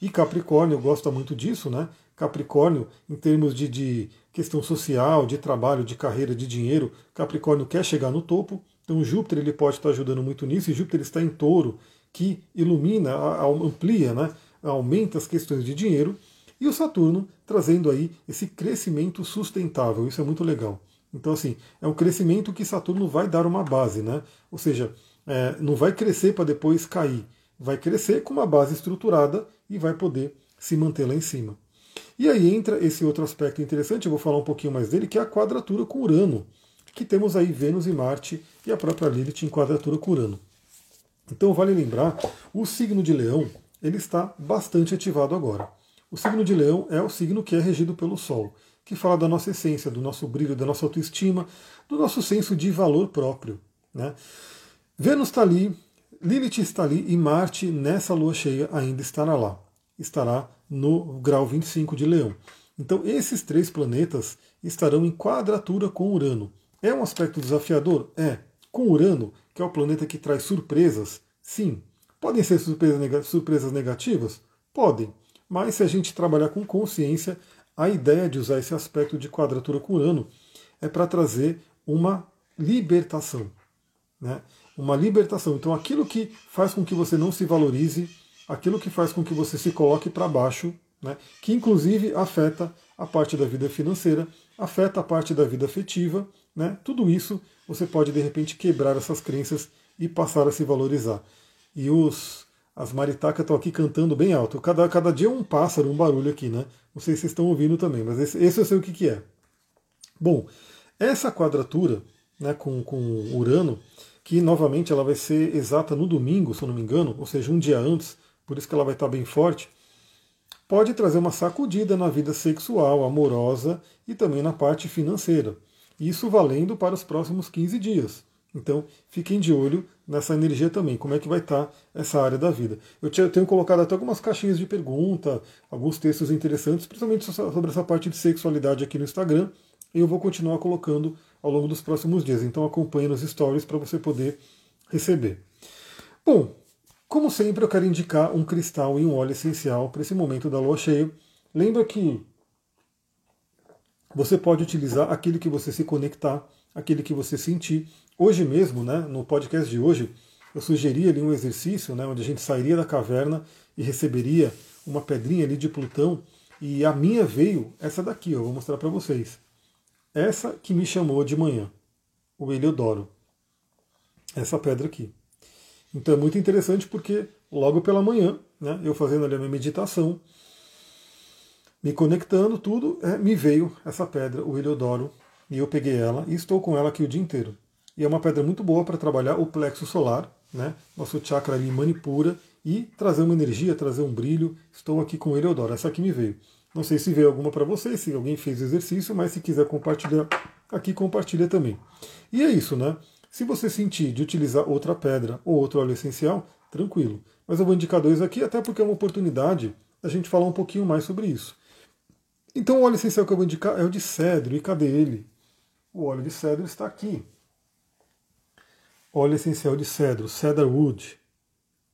e Capricórnio gosta muito disso, né? Capricórnio, em termos de, de questão social, de trabalho, de carreira, de dinheiro, Capricórnio quer chegar no topo. Então Júpiter ele pode estar ajudando muito nisso, e Júpiter está em touro, que ilumina, amplia, né? aumenta as questões de dinheiro, e o Saturno trazendo aí esse crescimento sustentável. Isso é muito legal. Então, assim, é um crescimento que Saturno vai dar uma base, né? Ou seja, é, não vai crescer para depois cair. Vai crescer com uma base estruturada e vai poder se manter lá em cima. E aí entra esse outro aspecto interessante, eu vou falar um pouquinho mais dele, que é a quadratura com Urano, que temos aí Vênus e Marte e a própria Lilith em quadratura com Urano. Então vale lembrar, o signo de Leão ele está bastante ativado agora. O signo de Leão é o signo que é regido pelo Sol, que fala da nossa essência, do nosso brilho, da nossa autoestima, do nosso senso de valor próprio. Né? Vênus está ali, Lilith está ali e Marte, nessa lua cheia, ainda estará lá. Estará no grau 25 de Leão. Então, esses três planetas estarão em quadratura com Urano. É um aspecto desafiador? É. Com Urano, que é o planeta que traz surpresas? Sim. Podem ser surpresas negativas? Podem. Mas se a gente trabalhar com consciência, a ideia de usar esse aspecto de quadratura com Urano é para trazer uma libertação. Né? Uma libertação. Então, aquilo que faz com que você não se valorize, aquilo que faz com que você se coloque para baixo, né? que inclusive afeta a parte da vida financeira, afeta a parte da vida afetiva, né? tudo isso você pode de repente quebrar essas crenças e passar a se valorizar. E os as maritacas estão aqui cantando bem alto. Cada, cada dia um pássaro, um barulho aqui, né? Não sei se vocês estão ouvindo também, mas esse, esse eu sei o que, que é. Bom, essa quadratura né, com, com Urano que novamente ela vai ser exata no domingo, se eu não me engano, ou seja, um dia antes, por isso que ela vai estar bem forte, pode trazer uma sacudida na vida sexual, amorosa e também na parte financeira. Isso valendo para os próximos 15 dias. Então, fiquem de olho nessa energia também, como é que vai estar essa área da vida. Eu tenho colocado até algumas caixinhas de pergunta, alguns textos interessantes, principalmente sobre essa parte de sexualidade aqui no Instagram, e eu vou continuar colocando ao longo dos próximos dias. Então acompanhe nos stories para você poder receber. Bom, como sempre eu quero indicar um cristal e um óleo essencial para esse momento da lua cheia. Lembra que você pode utilizar aquele que você se conectar, aquele que você sentir. Hoje mesmo, né, no podcast de hoje, eu sugeri ali um exercício né, onde a gente sairia da caverna e receberia uma pedrinha ali de Plutão. E a minha veio essa daqui, ó, vou mostrar para vocês. Essa que me chamou de manhã, o Heliodoro. Essa pedra aqui. Então é muito interessante porque logo pela manhã, né, eu fazendo ali a minha meditação, me conectando, tudo, é, me veio essa pedra, o Heliodoro, e eu peguei ela e estou com ela aqui o dia inteiro. E é uma pedra muito boa para trabalhar o plexo solar, né, nosso chakra ali manipura, e trazer uma energia, trazer um brilho. Estou aqui com o Heliodoro, essa aqui me veio. Não sei se veio alguma para vocês, se alguém fez o exercício, mas se quiser compartilhar aqui, compartilha também. E é isso, né? Se você sentir de utilizar outra pedra ou outro óleo essencial, tranquilo. Mas eu vou indicar dois aqui, até porque é uma oportunidade da gente falar um pouquinho mais sobre isso. Então o óleo essencial que eu vou indicar é o de cedro. E cadê ele? O óleo de cedro está aqui. Óleo essencial de cedro, cedar wood,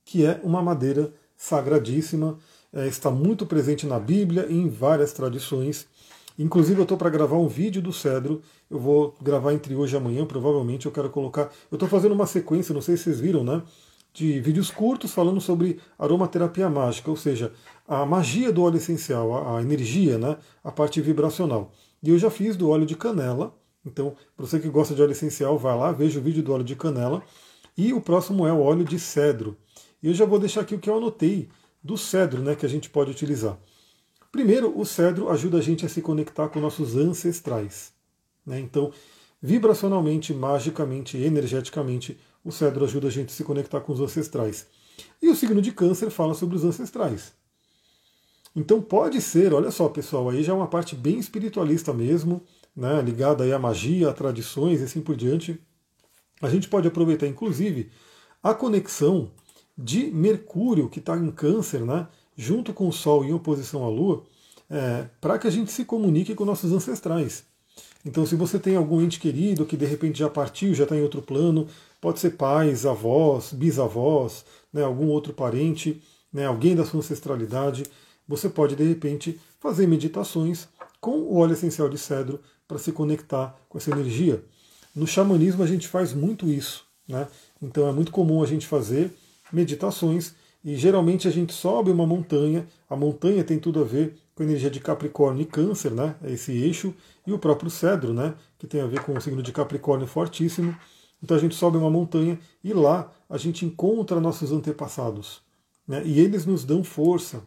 que é uma madeira sagradíssima é, está muito presente na Bíblia e em várias tradições. Inclusive eu estou para gravar um vídeo do cedro. Eu vou gravar entre hoje e amanhã, provavelmente eu quero colocar. Eu estou fazendo uma sequência, não sei se vocês viram, né? De vídeos curtos falando sobre aromaterapia mágica, ou seja, a magia do óleo essencial, a, a energia, né? A parte vibracional. E eu já fiz do óleo de canela. Então, para você que gosta de óleo essencial, vai lá, veja o vídeo do óleo de canela. E o próximo é o óleo de cedro. E eu já vou deixar aqui o que eu anotei do cedro né, que a gente pode utilizar. Primeiro, o cedro ajuda a gente a se conectar com nossos ancestrais. Né? Então, vibracionalmente, magicamente, energeticamente, o cedro ajuda a gente a se conectar com os ancestrais. E o signo de câncer fala sobre os ancestrais. Então pode ser, olha só pessoal, aí já é uma parte bem espiritualista mesmo, né, ligada aí à magia, a tradições e assim por diante. A gente pode aproveitar inclusive a conexão de Mercúrio, que está em Câncer, né, junto com o Sol em oposição à Lua, é, para que a gente se comunique com nossos ancestrais. Então, se você tem algum ente querido que de repente já partiu, já está em outro plano, pode ser pais, avós, bisavós, né, algum outro parente, né, alguém da sua ancestralidade, você pode de repente fazer meditações com o óleo essencial de cedro para se conectar com essa energia. No xamanismo a gente faz muito isso, né? então é muito comum a gente fazer meditações e geralmente a gente sobe uma montanha, a montanha tem tudo a ver com a energia de Capricórnio e Câncer, né? É esse eixo, e o próprio cedro, né? Que tem a ver com o signo de Capricórnio fortíssimo. Então a gente sobe uma montanha e lá a gente encontra nossos antepassados. Né? E eles nos dão força.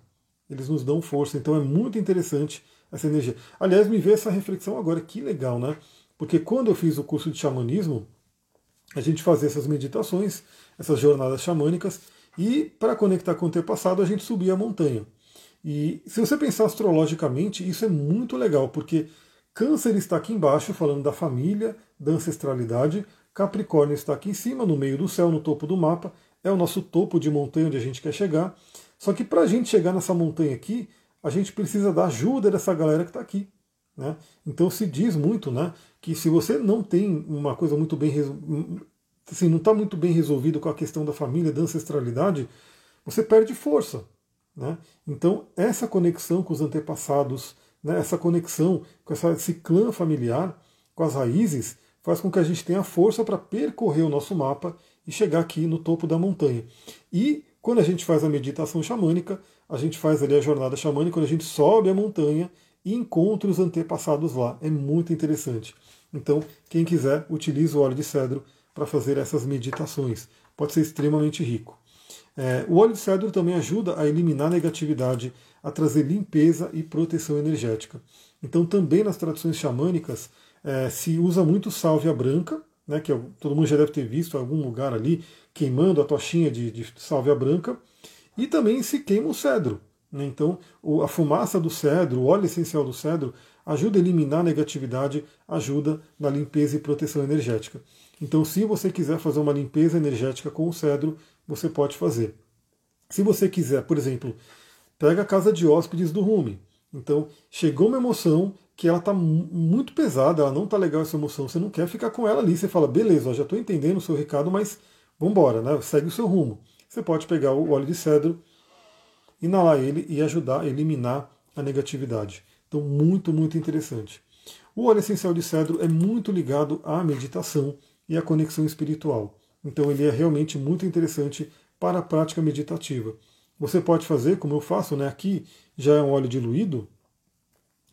Eles nos dão força. Então é muito interessante essa energia. Aliás, me veio essa reflexão agora, que legal, né? Porque quando eu fiz o curso de xamanismo, a gente fazia essas meditações essas jornadas xamânicas, e para conectar com o antepassado a gente subia a montanha. E se você pensar astrologicamente, isso é muito legal, porque Câncer está aqui embaixo, falando da família, da ancestralidade, Capricórnio está aqui em cima, no meio do céu, no topo do mapa, é o nosso topo de montanha onde a gente quer chegar. Só que para a gente chegar nessa montanha aqui, a gente precisa da ajuda dessa galera que está aqui. Né? Então se diz muito né, que se você não tem uma coisa muito bem assim, não está muito bem resolvido com a questão da família, da ancestralidade, você perde força. Né? Então, essa conexão com os antepassados, né, essa conexão com essa, esse clã familiar, com as raízes, faz com que a gente tenha força para percorrer o nosso mapa e chegar aqui no topo da montanha. E quando a gente faz a meditação xamânica, a gente faz ali a jornada xamânica, quando a gente sobe a montanha e encontra os antepassados lá. É muito interessante. Então, quem quiser, utilize o óleo de cedro para fazer essas meditações. Pode ser extremamente rico. É, o óleo de cedro também ajuda a eliminar a negatividade, a trazer limpeza e proteção energética. Então, também nas tradições xamânicas, é, se usa muito sálvia branca, né, que todo mundo já deve ter visto em algum lugar ali, queimando a tochinha de, de sálvia branca, e também se queima o cedro. Né? Então, a fumaça do cedro, o óleo essencial do cedro, ajuda a eliminar a negatividade, ajuda na limpeza e proteção energética. Então, se você quiser fazer uma limpeza energética com o cedro, você pode fazer. Se você quiser, por exemplo, pega a casa de hóspedes do Rumi. Então, chegou uma emoção que ela está muito pesada, ela não está legal essa emoção, você não quer ficar com ela ali. Você fala, beleza, já estou entendendo o seu recado, mas vamos embora, né? segue o seu rumo. Você pode pegar o óleo de cedro, inalar ele e ajudar a eliminar a negatividade. Então, muito, muito interessante. O óleo essencial de cedro é muito ligado à meditação e à conexão espiritual. Então, ele é realmente muito interessante para a prática meditativa. Você pode fazer, como eu faço, né? aqui já é um óleo diluído,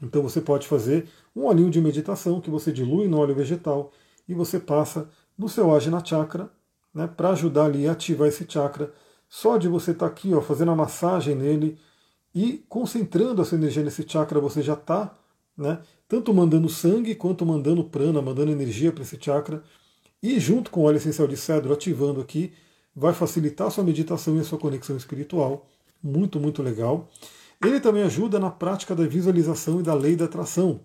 então você pode fazer um olhinho de meditação que você dilui no óleo vegetal e você passa no seu Ajna Chakra né, para ajudar ali a ativar esse chakra. Só de você estar tá aqui ó, fazendo a massagem nele e concentrando essa energia nesse chakra, você já está né, tanto mandando sangue quanto mandando prana, mandando energia para esse chakra. E junto com o óleo essencial de cedro ativando aqui, vai facilitar a sua meditação e a sua conexão espiritual. Muito, muito legal. Ele também ajuda na prática da visualização e da lei da atração.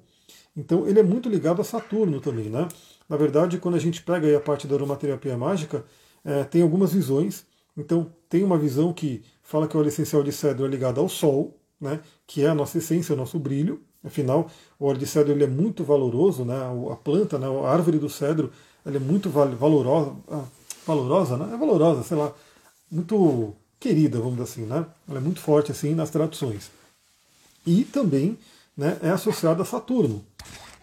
Então ele é muito ligado a Saturno também, né? Na verdade, quando a gente pega a parte da aromaterapia mágica, é, tem algumas visões. Então tem uma visão que fala que o óleo essencial de cedro é ligado ao Sol, né? Que é a nossa essência, o nosso brilho. Afinal, o óleo de cedro ele é muito valoroso, né? A planta, né? a árvore do cedro, ela é muito valorosa, ah, valorosa, né? É valorosa, sei lá, muito querida, vamos dizer assim, né? Ela é muito forte assim nas traduções. E também né, é associada a Saturno.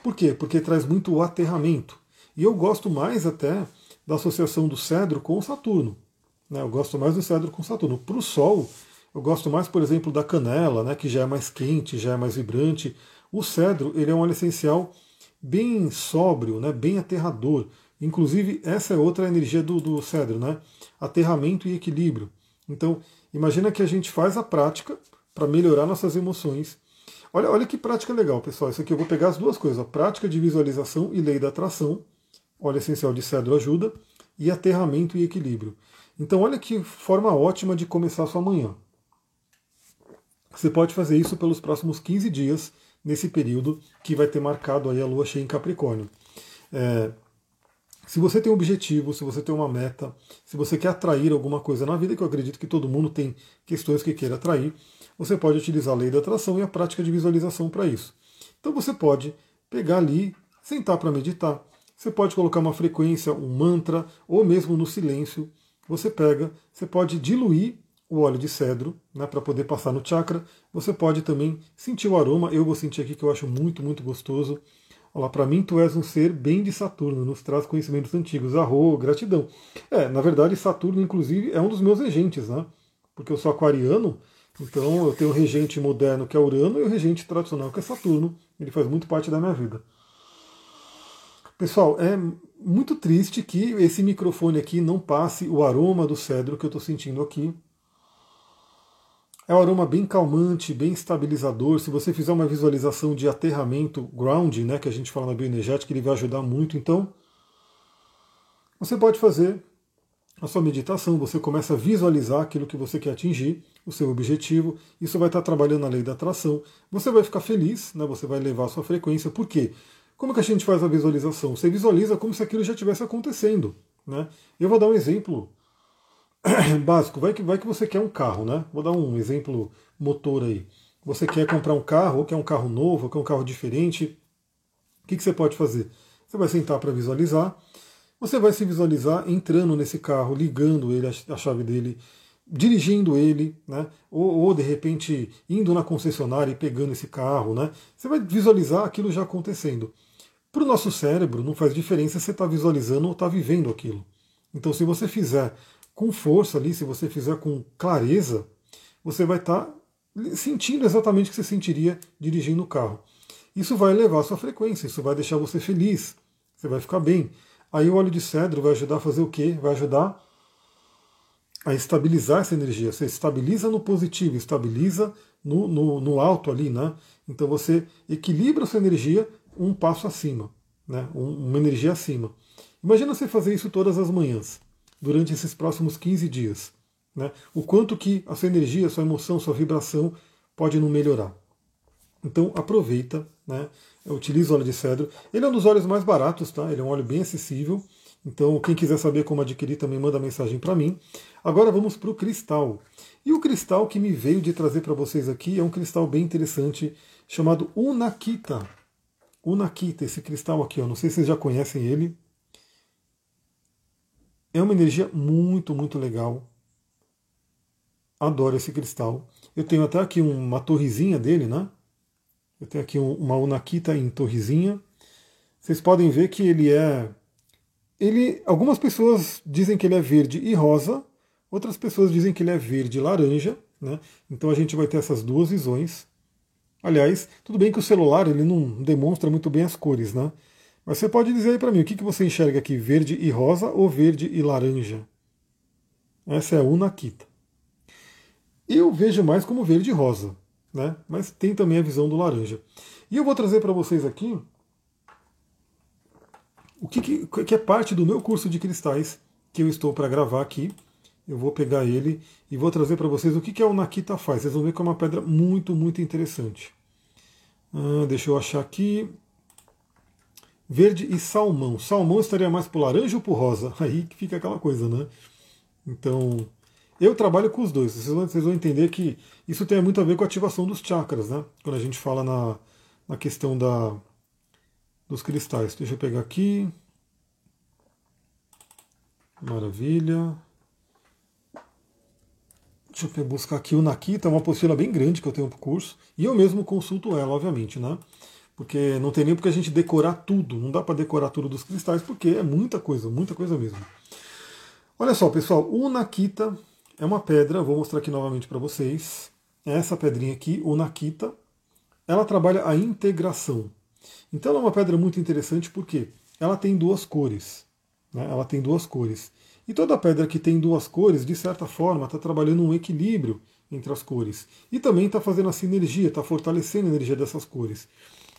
Por quê? Porque traz muito o aterramento. E eu gosto mais até da associação do cedro com Saturno. Né? Eu gosto mais do cedro com Saturno. Para o Sol, eu gosto mais, por exemplo, da canela, né, que já é mais quente, já é mais vibrante. O cedro ele é um óleo essencial bem sóbrio, né, bem aterrador. Inclusive, essa é outra energia do, do cedro, né? aterramento e equilíbrio. Então, imagina que a gente faz a prática para melhorar nossas emoções. Olha, olha que prática legal, pessoal. Isso aqui eu vou pegar as duas coisas: a prática de visualização e lei da atração. Óleo essencial de cedro ajuda. E aterramento e equilíbrio. Então, olha que forma ótima de começar sua manhã. Você pode fazer isso pelos próximos 15 dias, nesse período que vai ter marcado aí a lua cheia em Capricórnio. É, se você tem um objetivo, se você tem uma meta, se você quer atrair alguma coisa na vida, que eu acredito que todo mundo tem questões que queira atrair, você pode utilizar a lei da atração e a prática de visualização para isso. Então você pode pegar ali, sentar para meditar. Você pode colocar uma frequência, um mantra, ou mesmo no silêncio. Você pega, você pode diluir o óleo de cedro né, para poder passar no chakra. Você pode também sentir o aroma. Eu vou sentir aqui que eu acho muito, muito gostoso. Olha para mim tu és um ser bem de Saturno, nos traz conhecimentos antigos. Arro, gratidão. É, na verdade, Saturno, inclusive, é um dos meus regentes, né? Porque eu sou aquariano, então eu tenho o regente moderno que é Urano e o regente tradicional que é Saturno. Ele faz muito parte da minha vida. Pessoal, é muito triste que esse microfone aqui não passe o aroma do cedro que eu estou sentindo aqui. É um aroma bem calmante, bem estabilizador. Se você fizer uma visualização de aterramento, grounding, né, que a gente fala na bioenergética, ele vai ajudar muito. Então, você pode fazer a sua meditação, você começa a visualizar aquilo que você quer atingir, o seu objetivo. Isso vai estar trabalhando na lei da atração. Você vai ficar feliz, né, você vai levar a sua frequência. Por quê? Como que a gente faz a visualização? Você visualiza como se aquilo já estivesse acontecendo. Né? Eu vou dar um exemplo básico, vai que, vai que você quer um carro, né? Vou dar um exemplo motor aí. Você quer comprar um carro, ou quer um carro novo, ou quer um carro diferente. O que, que você pode fazer? Você vai sentar para visualizar. Você vai se visualizar entrando nesse carro, ligando ele, a chave dele, dirigindo ele, né? Ou, ou, de repente indo na concessionária e pegando esse carro, né? Você vai visualizar aquilo já acontecendo. Para o nosso cérebro não faz diferença se você está visualizando ou está vivendo aquilo. Então, se você fizer com força ali, se você fizer com clareza, você vai estar tá sentindo exatamente o que você sentiria dirigindo o carro. Isso vai elevar a sua frequência, isso vai deixar você feliz, você vai ficar bem. Aí o óleo de cedro vai ajudar a fazer o quê? Vai ajudar a estabilizar essa energia. Você estabiliza no positivo, estabiliza no, no, no alto ali, né? Então você equilibra a sua energia um passo acima, né? uma energia acima. Imagina você fazer isso todas as manhãs, durante esses próximos 15 dias. Né? O quanto que a sua energia, a sua emoção, a sua vibração pode não melhorar. Então aproveita, né? Utiliza o óleo de cedro. Ele é um dos óleos mais baratos, tá? Ele é um óleo bem acessível. Então, quem quiser saber como adquirir também manda mensagem para mim. Agora vamos para o cristal. E o cristal que me veio de trazer para vocês aqui é um cristal bem interessante chamado Unakita. Unakita, esse cristal aqui, ó, não sei se vocês já conhecem ele. É uma energia muito, muito legal. Adoro esse cristal. Eu tenho até aqui uma torrezinha dele, né? Eu tenho aqui uma Unakita em torrezinha. Vocês podem ver que ele é. Ele, algumas pessoas dizem que ele é verde e rosa, outras pessoas dizem que ele é verde e laranja. Né? Então a gente vai ter essas duas visões. Aliás, tudo bem que o celular ele não demonstra muito bem as cores, né? Mas você pode dizer aí para mim, o que, que você enxerga aqui, verde e rosa ou verde e laranja? Essa é a Unakita. Eu vejo mais como verde e rosa né? mas tem também a visão do laranja. E eu vou trazer para vocês aqui o que, que, que, é parte do meu curso de cristais que eu estou para gravar aqui. Eu vou pegar ele e vou trazer para vocês o que, que a Unakita faz. Vocês vão ver que é uma pedra muito, muito interessante. Ah, deixa eu achar aqui. Verde e salmão. Salmão estaria mais para laranja ou para rosa? Aí que fica aquela coisa, né? Então, eu trabalho com os dois. Vocês vão, vocês vão, entender que isso tem muito a ver com a ativação dos chakras, né? Quando a gente fala na, na questão da, dos cristais. Deixa eu pegar aqui. Maravilha. Deixa eu buscar aqui o Nakita, é uma apostila bem grande que eu tenho para o curso. E eu mesmo consulto ela, obviamente, né? Porque não tem nem porque a gente decorar tudo. Não dá para decorar tudo dos cristais, porque é muita coisa, muita coisa mesmo. Olha só, pessoal, o Nakita é uma pedra, vou mostrar aqui novamente para vocês. É essa pedrinha aqui, o Nakita, ela trabalha a integração. Então ela é uma pedra muito interessante porque ela tem duas cores. Né? Ela tem duas cores. E toda pedra que tem duas cores, de certa forma, está trabalhando um equilíbrio entre as cores. E também está fazendo a sinergia, está fortalecendo a energia dessas cores.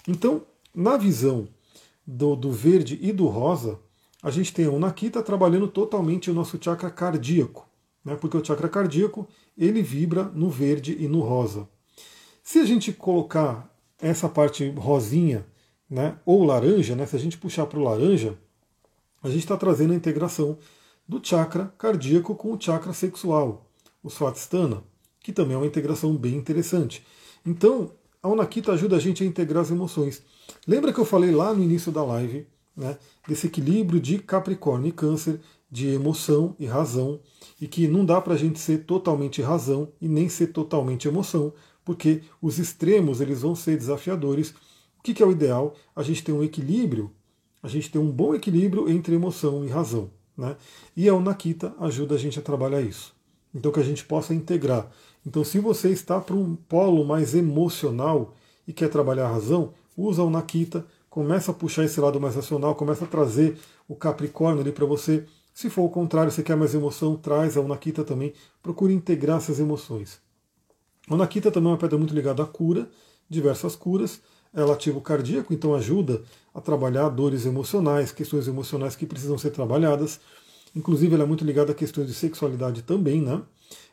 Então, na visão do, do verde e do rosa, a gente tem o Nakita trabalhando totalmente o nosso chakra cardíaco né, porque o chakra cardíaco ele vibra no verde e no rosa. Se a gente colocar essa parte rosinha né, ou laranja, né, se a gente puxar para o laranja, a gente está trazendo a integração do chakra cardíaco com o chakra sexual, o Svatstana, que também é uma integração bem interessante. Então, a Unakita ajuda a gente a integrar as emoções. Lembra que eu falei lá no início da live né, desse equilíbrio de Capricórnio e Câncer, de emoção e razão, e que não dá para a gente ser totalmente razão e nem ser totalmente emoção, porque os extremos eles vão ser desafiadores. O que, que é o ideal? A gente ter um equilíbrio, a gente ter um bom equilíbrio entre emoção e razão. Né? E a Unakita ajuda a gente a trabalhar isso. Então que a gente possa integrar. Então se você está para um polo mais emocional e quer trabalhar a razão, usa a Unakita, começa a puxar esse lado mais racional, começa a trazer o Capricórnio ali para você se for o contrário, você quer mais emoção, traz a Unakita também. Procure integrar essas emoções. A Unakita também é uma pedra muito ligada à cura, diversas curas. Ela ativa o cardíaco, então ajuda a trabalhar dores emocionais, questões emocionais que precisam ser trabalhadas. Inclusive, ela é muito ligada a questões de sexualidade também, né?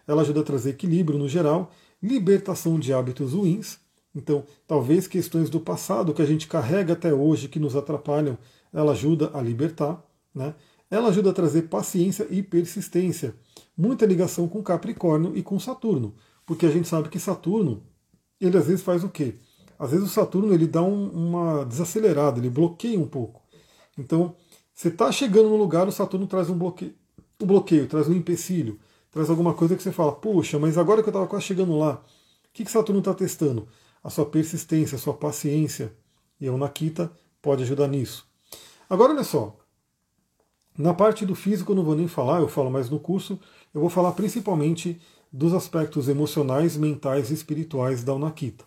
Ela ajuda a trazer equilíbrio no geral, libertação de hábitos ruins. Então, talvez questões do passado que a gente carrega até hoje, que nos atrapalham, ela ajuda a libertar, né? Ela ajuda a trazer paciência e persistência. Muita ligação com Capricórnio e com Saturno, porque a gente sabe que Saturno, ele às vezes faz o quê? Às vezes o Saturno ele dá um, uma desacelerada, ele bloqueia um pouco. Então, você está chegando no lugar, o Saturno traz um bloqueio, um bloqueio, traz um empecilho, traz alguma coisa que você fala, poxa, mas agora que eu estava quase chegando lá, o que, que Saturno está testando? A sua persistência, a sua paciência. E a Nakita pode ajudar nisso. Agora, olha só, na parte do físico eu não vou nem falar, eu falo mais no curso, eu vou falar principalmente dos aspectos emocionais, mentais e espirituais da Unakita.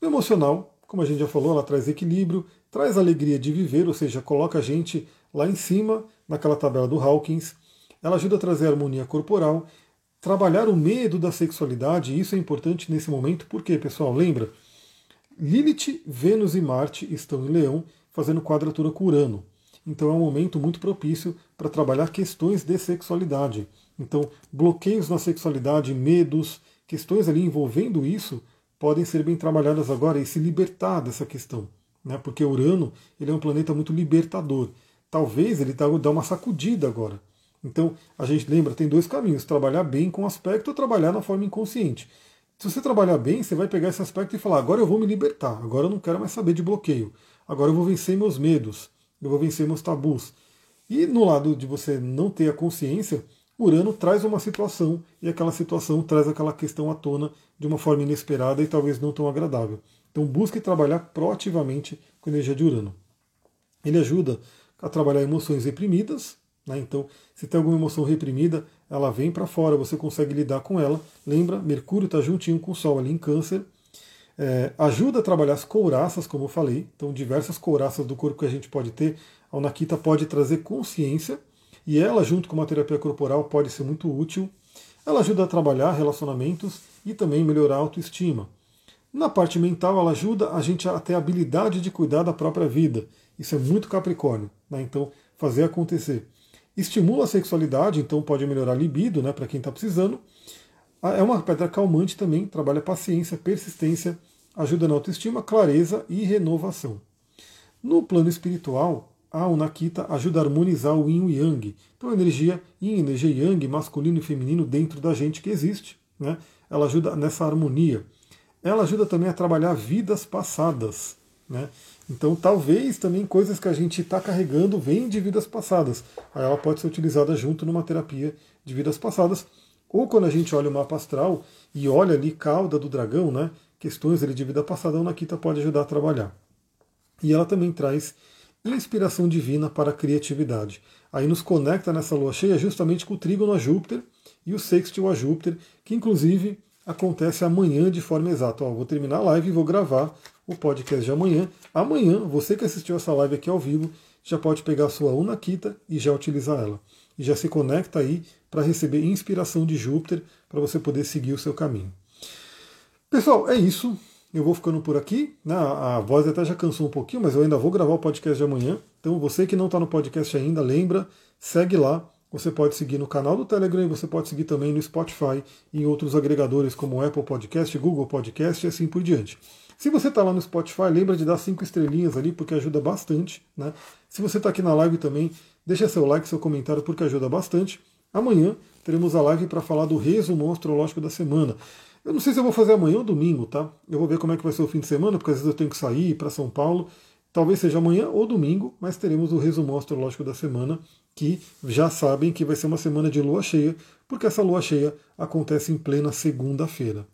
No emocional, como a gente já falou, ela traz equilíbrio, traz alegria de viver, ou seja, coloca a gente lá em cima, naquela tabela do Hawkins. Ela ajuda a trazer harmonia corporal, trabalhar o medo da sexualidade, isso é importante nesse momento, porque, pessoal, lembra? Lilith, Vênus e Marte estão em Leão, fazendo quadratura com Urano. então é um momento muito propício para trabalhar questões de sexualidade. Então, bloqueios na sexualidade, medos, questões ali envolvendo isso podem ser bem trabalhadas agora e se libertar dessa questão, né? Porque Urano ele é um planeta muito libertador. Talvez ele dá uma sacudida agora. Então, a gente lembra, tem dois caminhos: trabalhar bem com o aspecto ou trabalhar na forma inconsciente. Se você trabalhar bem, você vai pegar esse aspecto e falar: agora eu vou me libertar, agora eu não quero mais saber de bloqueio, agora eu vou vencer meus medos, eu vou vencer meus tabus. E no lado de você não ter a consciência, Urano traz uma situação e aquela situação traz aquela questão à tona de uma forma inesperada e talvez não tão agradável. Então busque trabalhar proativamente com a energia de Urano. Ele ajuda a trabalhar emoções reprimidas, né? então se tem alguma emoção reprimida, ela vem para fora, você consegue lidar com ela. Lembra, Mercúrio está juntinho com o Sol ali em Câncer. É, ajuda a trabalhar as couraças, como eu falei. Então, diversas couraças do corpo que a gente pode ter. A Onakita pode trazer consciência e ela, junto com uma terapia corporal, pode ser muito útil. Ela ajuda a trabalhar relacionamentos e também melhorar a autoestima. Na parte mental, ela ajuda a gente a ter a habilidade de cuidar da própria vida. Isso é muito Capricórnio, né? então fazer acontecer. Estimula a sexualidade, então pode melhorar a libido né, para quem está precisando. Ah, é uma pedra calmante também, trabalha paciência, persistência, ajuda na autoestima, clareza e renovação. No plano espiritual, a Unakita ajuda a harmonizar o Yin e o Yang. Então, a energia Yin, energia Yang, masculino e feminino dentro da gente que existe. Né? Ela ajuda nessa harmonia. Ela ajuda também a trabalhar vidas passadas. Né? Então, talvez também coisas que a gente está carregando vêm de vidas passadas. Aí ela pode ser utilizada junto numa terapia de vidas passadas. Ou quando a gente olha o mapa astral e olha ali cauda do dragão, né? questões ali de vida passada, a Unakita pode ajudar a trabalhar. E ela também traz inspiração divina para a criatividade. Aí nos conecta nessa lua cheia justamente com o trígono a Júpiter e o sextil a Júpiter, que inclusive acontece amanhã de forma exata. Ó, vou terminar a live e vou gravar o podcast de amanhã. Amanhã, você que assistiu essa live aqui ao vivo, já pode pegar a sua Unakita e já utilizar ela. E já se conecta aí para receber inspiração de Júpiter para você poder seguir o seu caminho. Pessoal, é isso. Eu vou ficando por aqui. Né? A voz até já cansou um pouquinho, mas eu ainda vou gravar o podcast de amanhã. Então, você que não está no podcast ainda, lembra, segue lá. Você pode seguir no canal do Telegram e você pode seguir também no Spotify e em outros agregadores como Apple Podcast, Google Podcast e assim por diante. Se você está lá no Spotify, lembra de dar cinco estrelinhas ali, porque ajuda bastante. Né? Se você está aqui na live também, deixa seu like, seu comentário, porque ajuda bastante. Amanhã teremos a live para falar do resumo astrológico da semana. Eu não sei se eu vou fazer amanhã ou domingo, tá? Eu vou ver como é que vai ser o fim de semana, porque às vezes eu tenho que sair para São Paulo. Talvez seja amanhã ou domingo, mas teremos o resumo astrológico da semana, que já sabem que vai ser uma semana de lua cheia, porque essa lua cheia acontece em plena segunda-feira.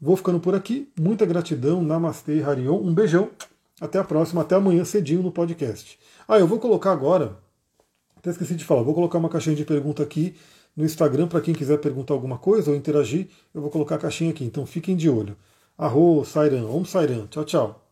Vou ficando por aqui. Muita gratidão. Namastê, Harion. Um beijão. Até a próxima. Até amanhã cedinho no podcast. Ah, eu vou colocar agora. Até esqueci de falar. Vou colocar uma caixinha de pergunta aqui no Instagram para quem quiser perguntar alguma coisa ou interagir. Eu vou colocar a caixinha aqui. Então fiquem de olho. Arro, Sairan. Om Sairan. Tchau, tchau.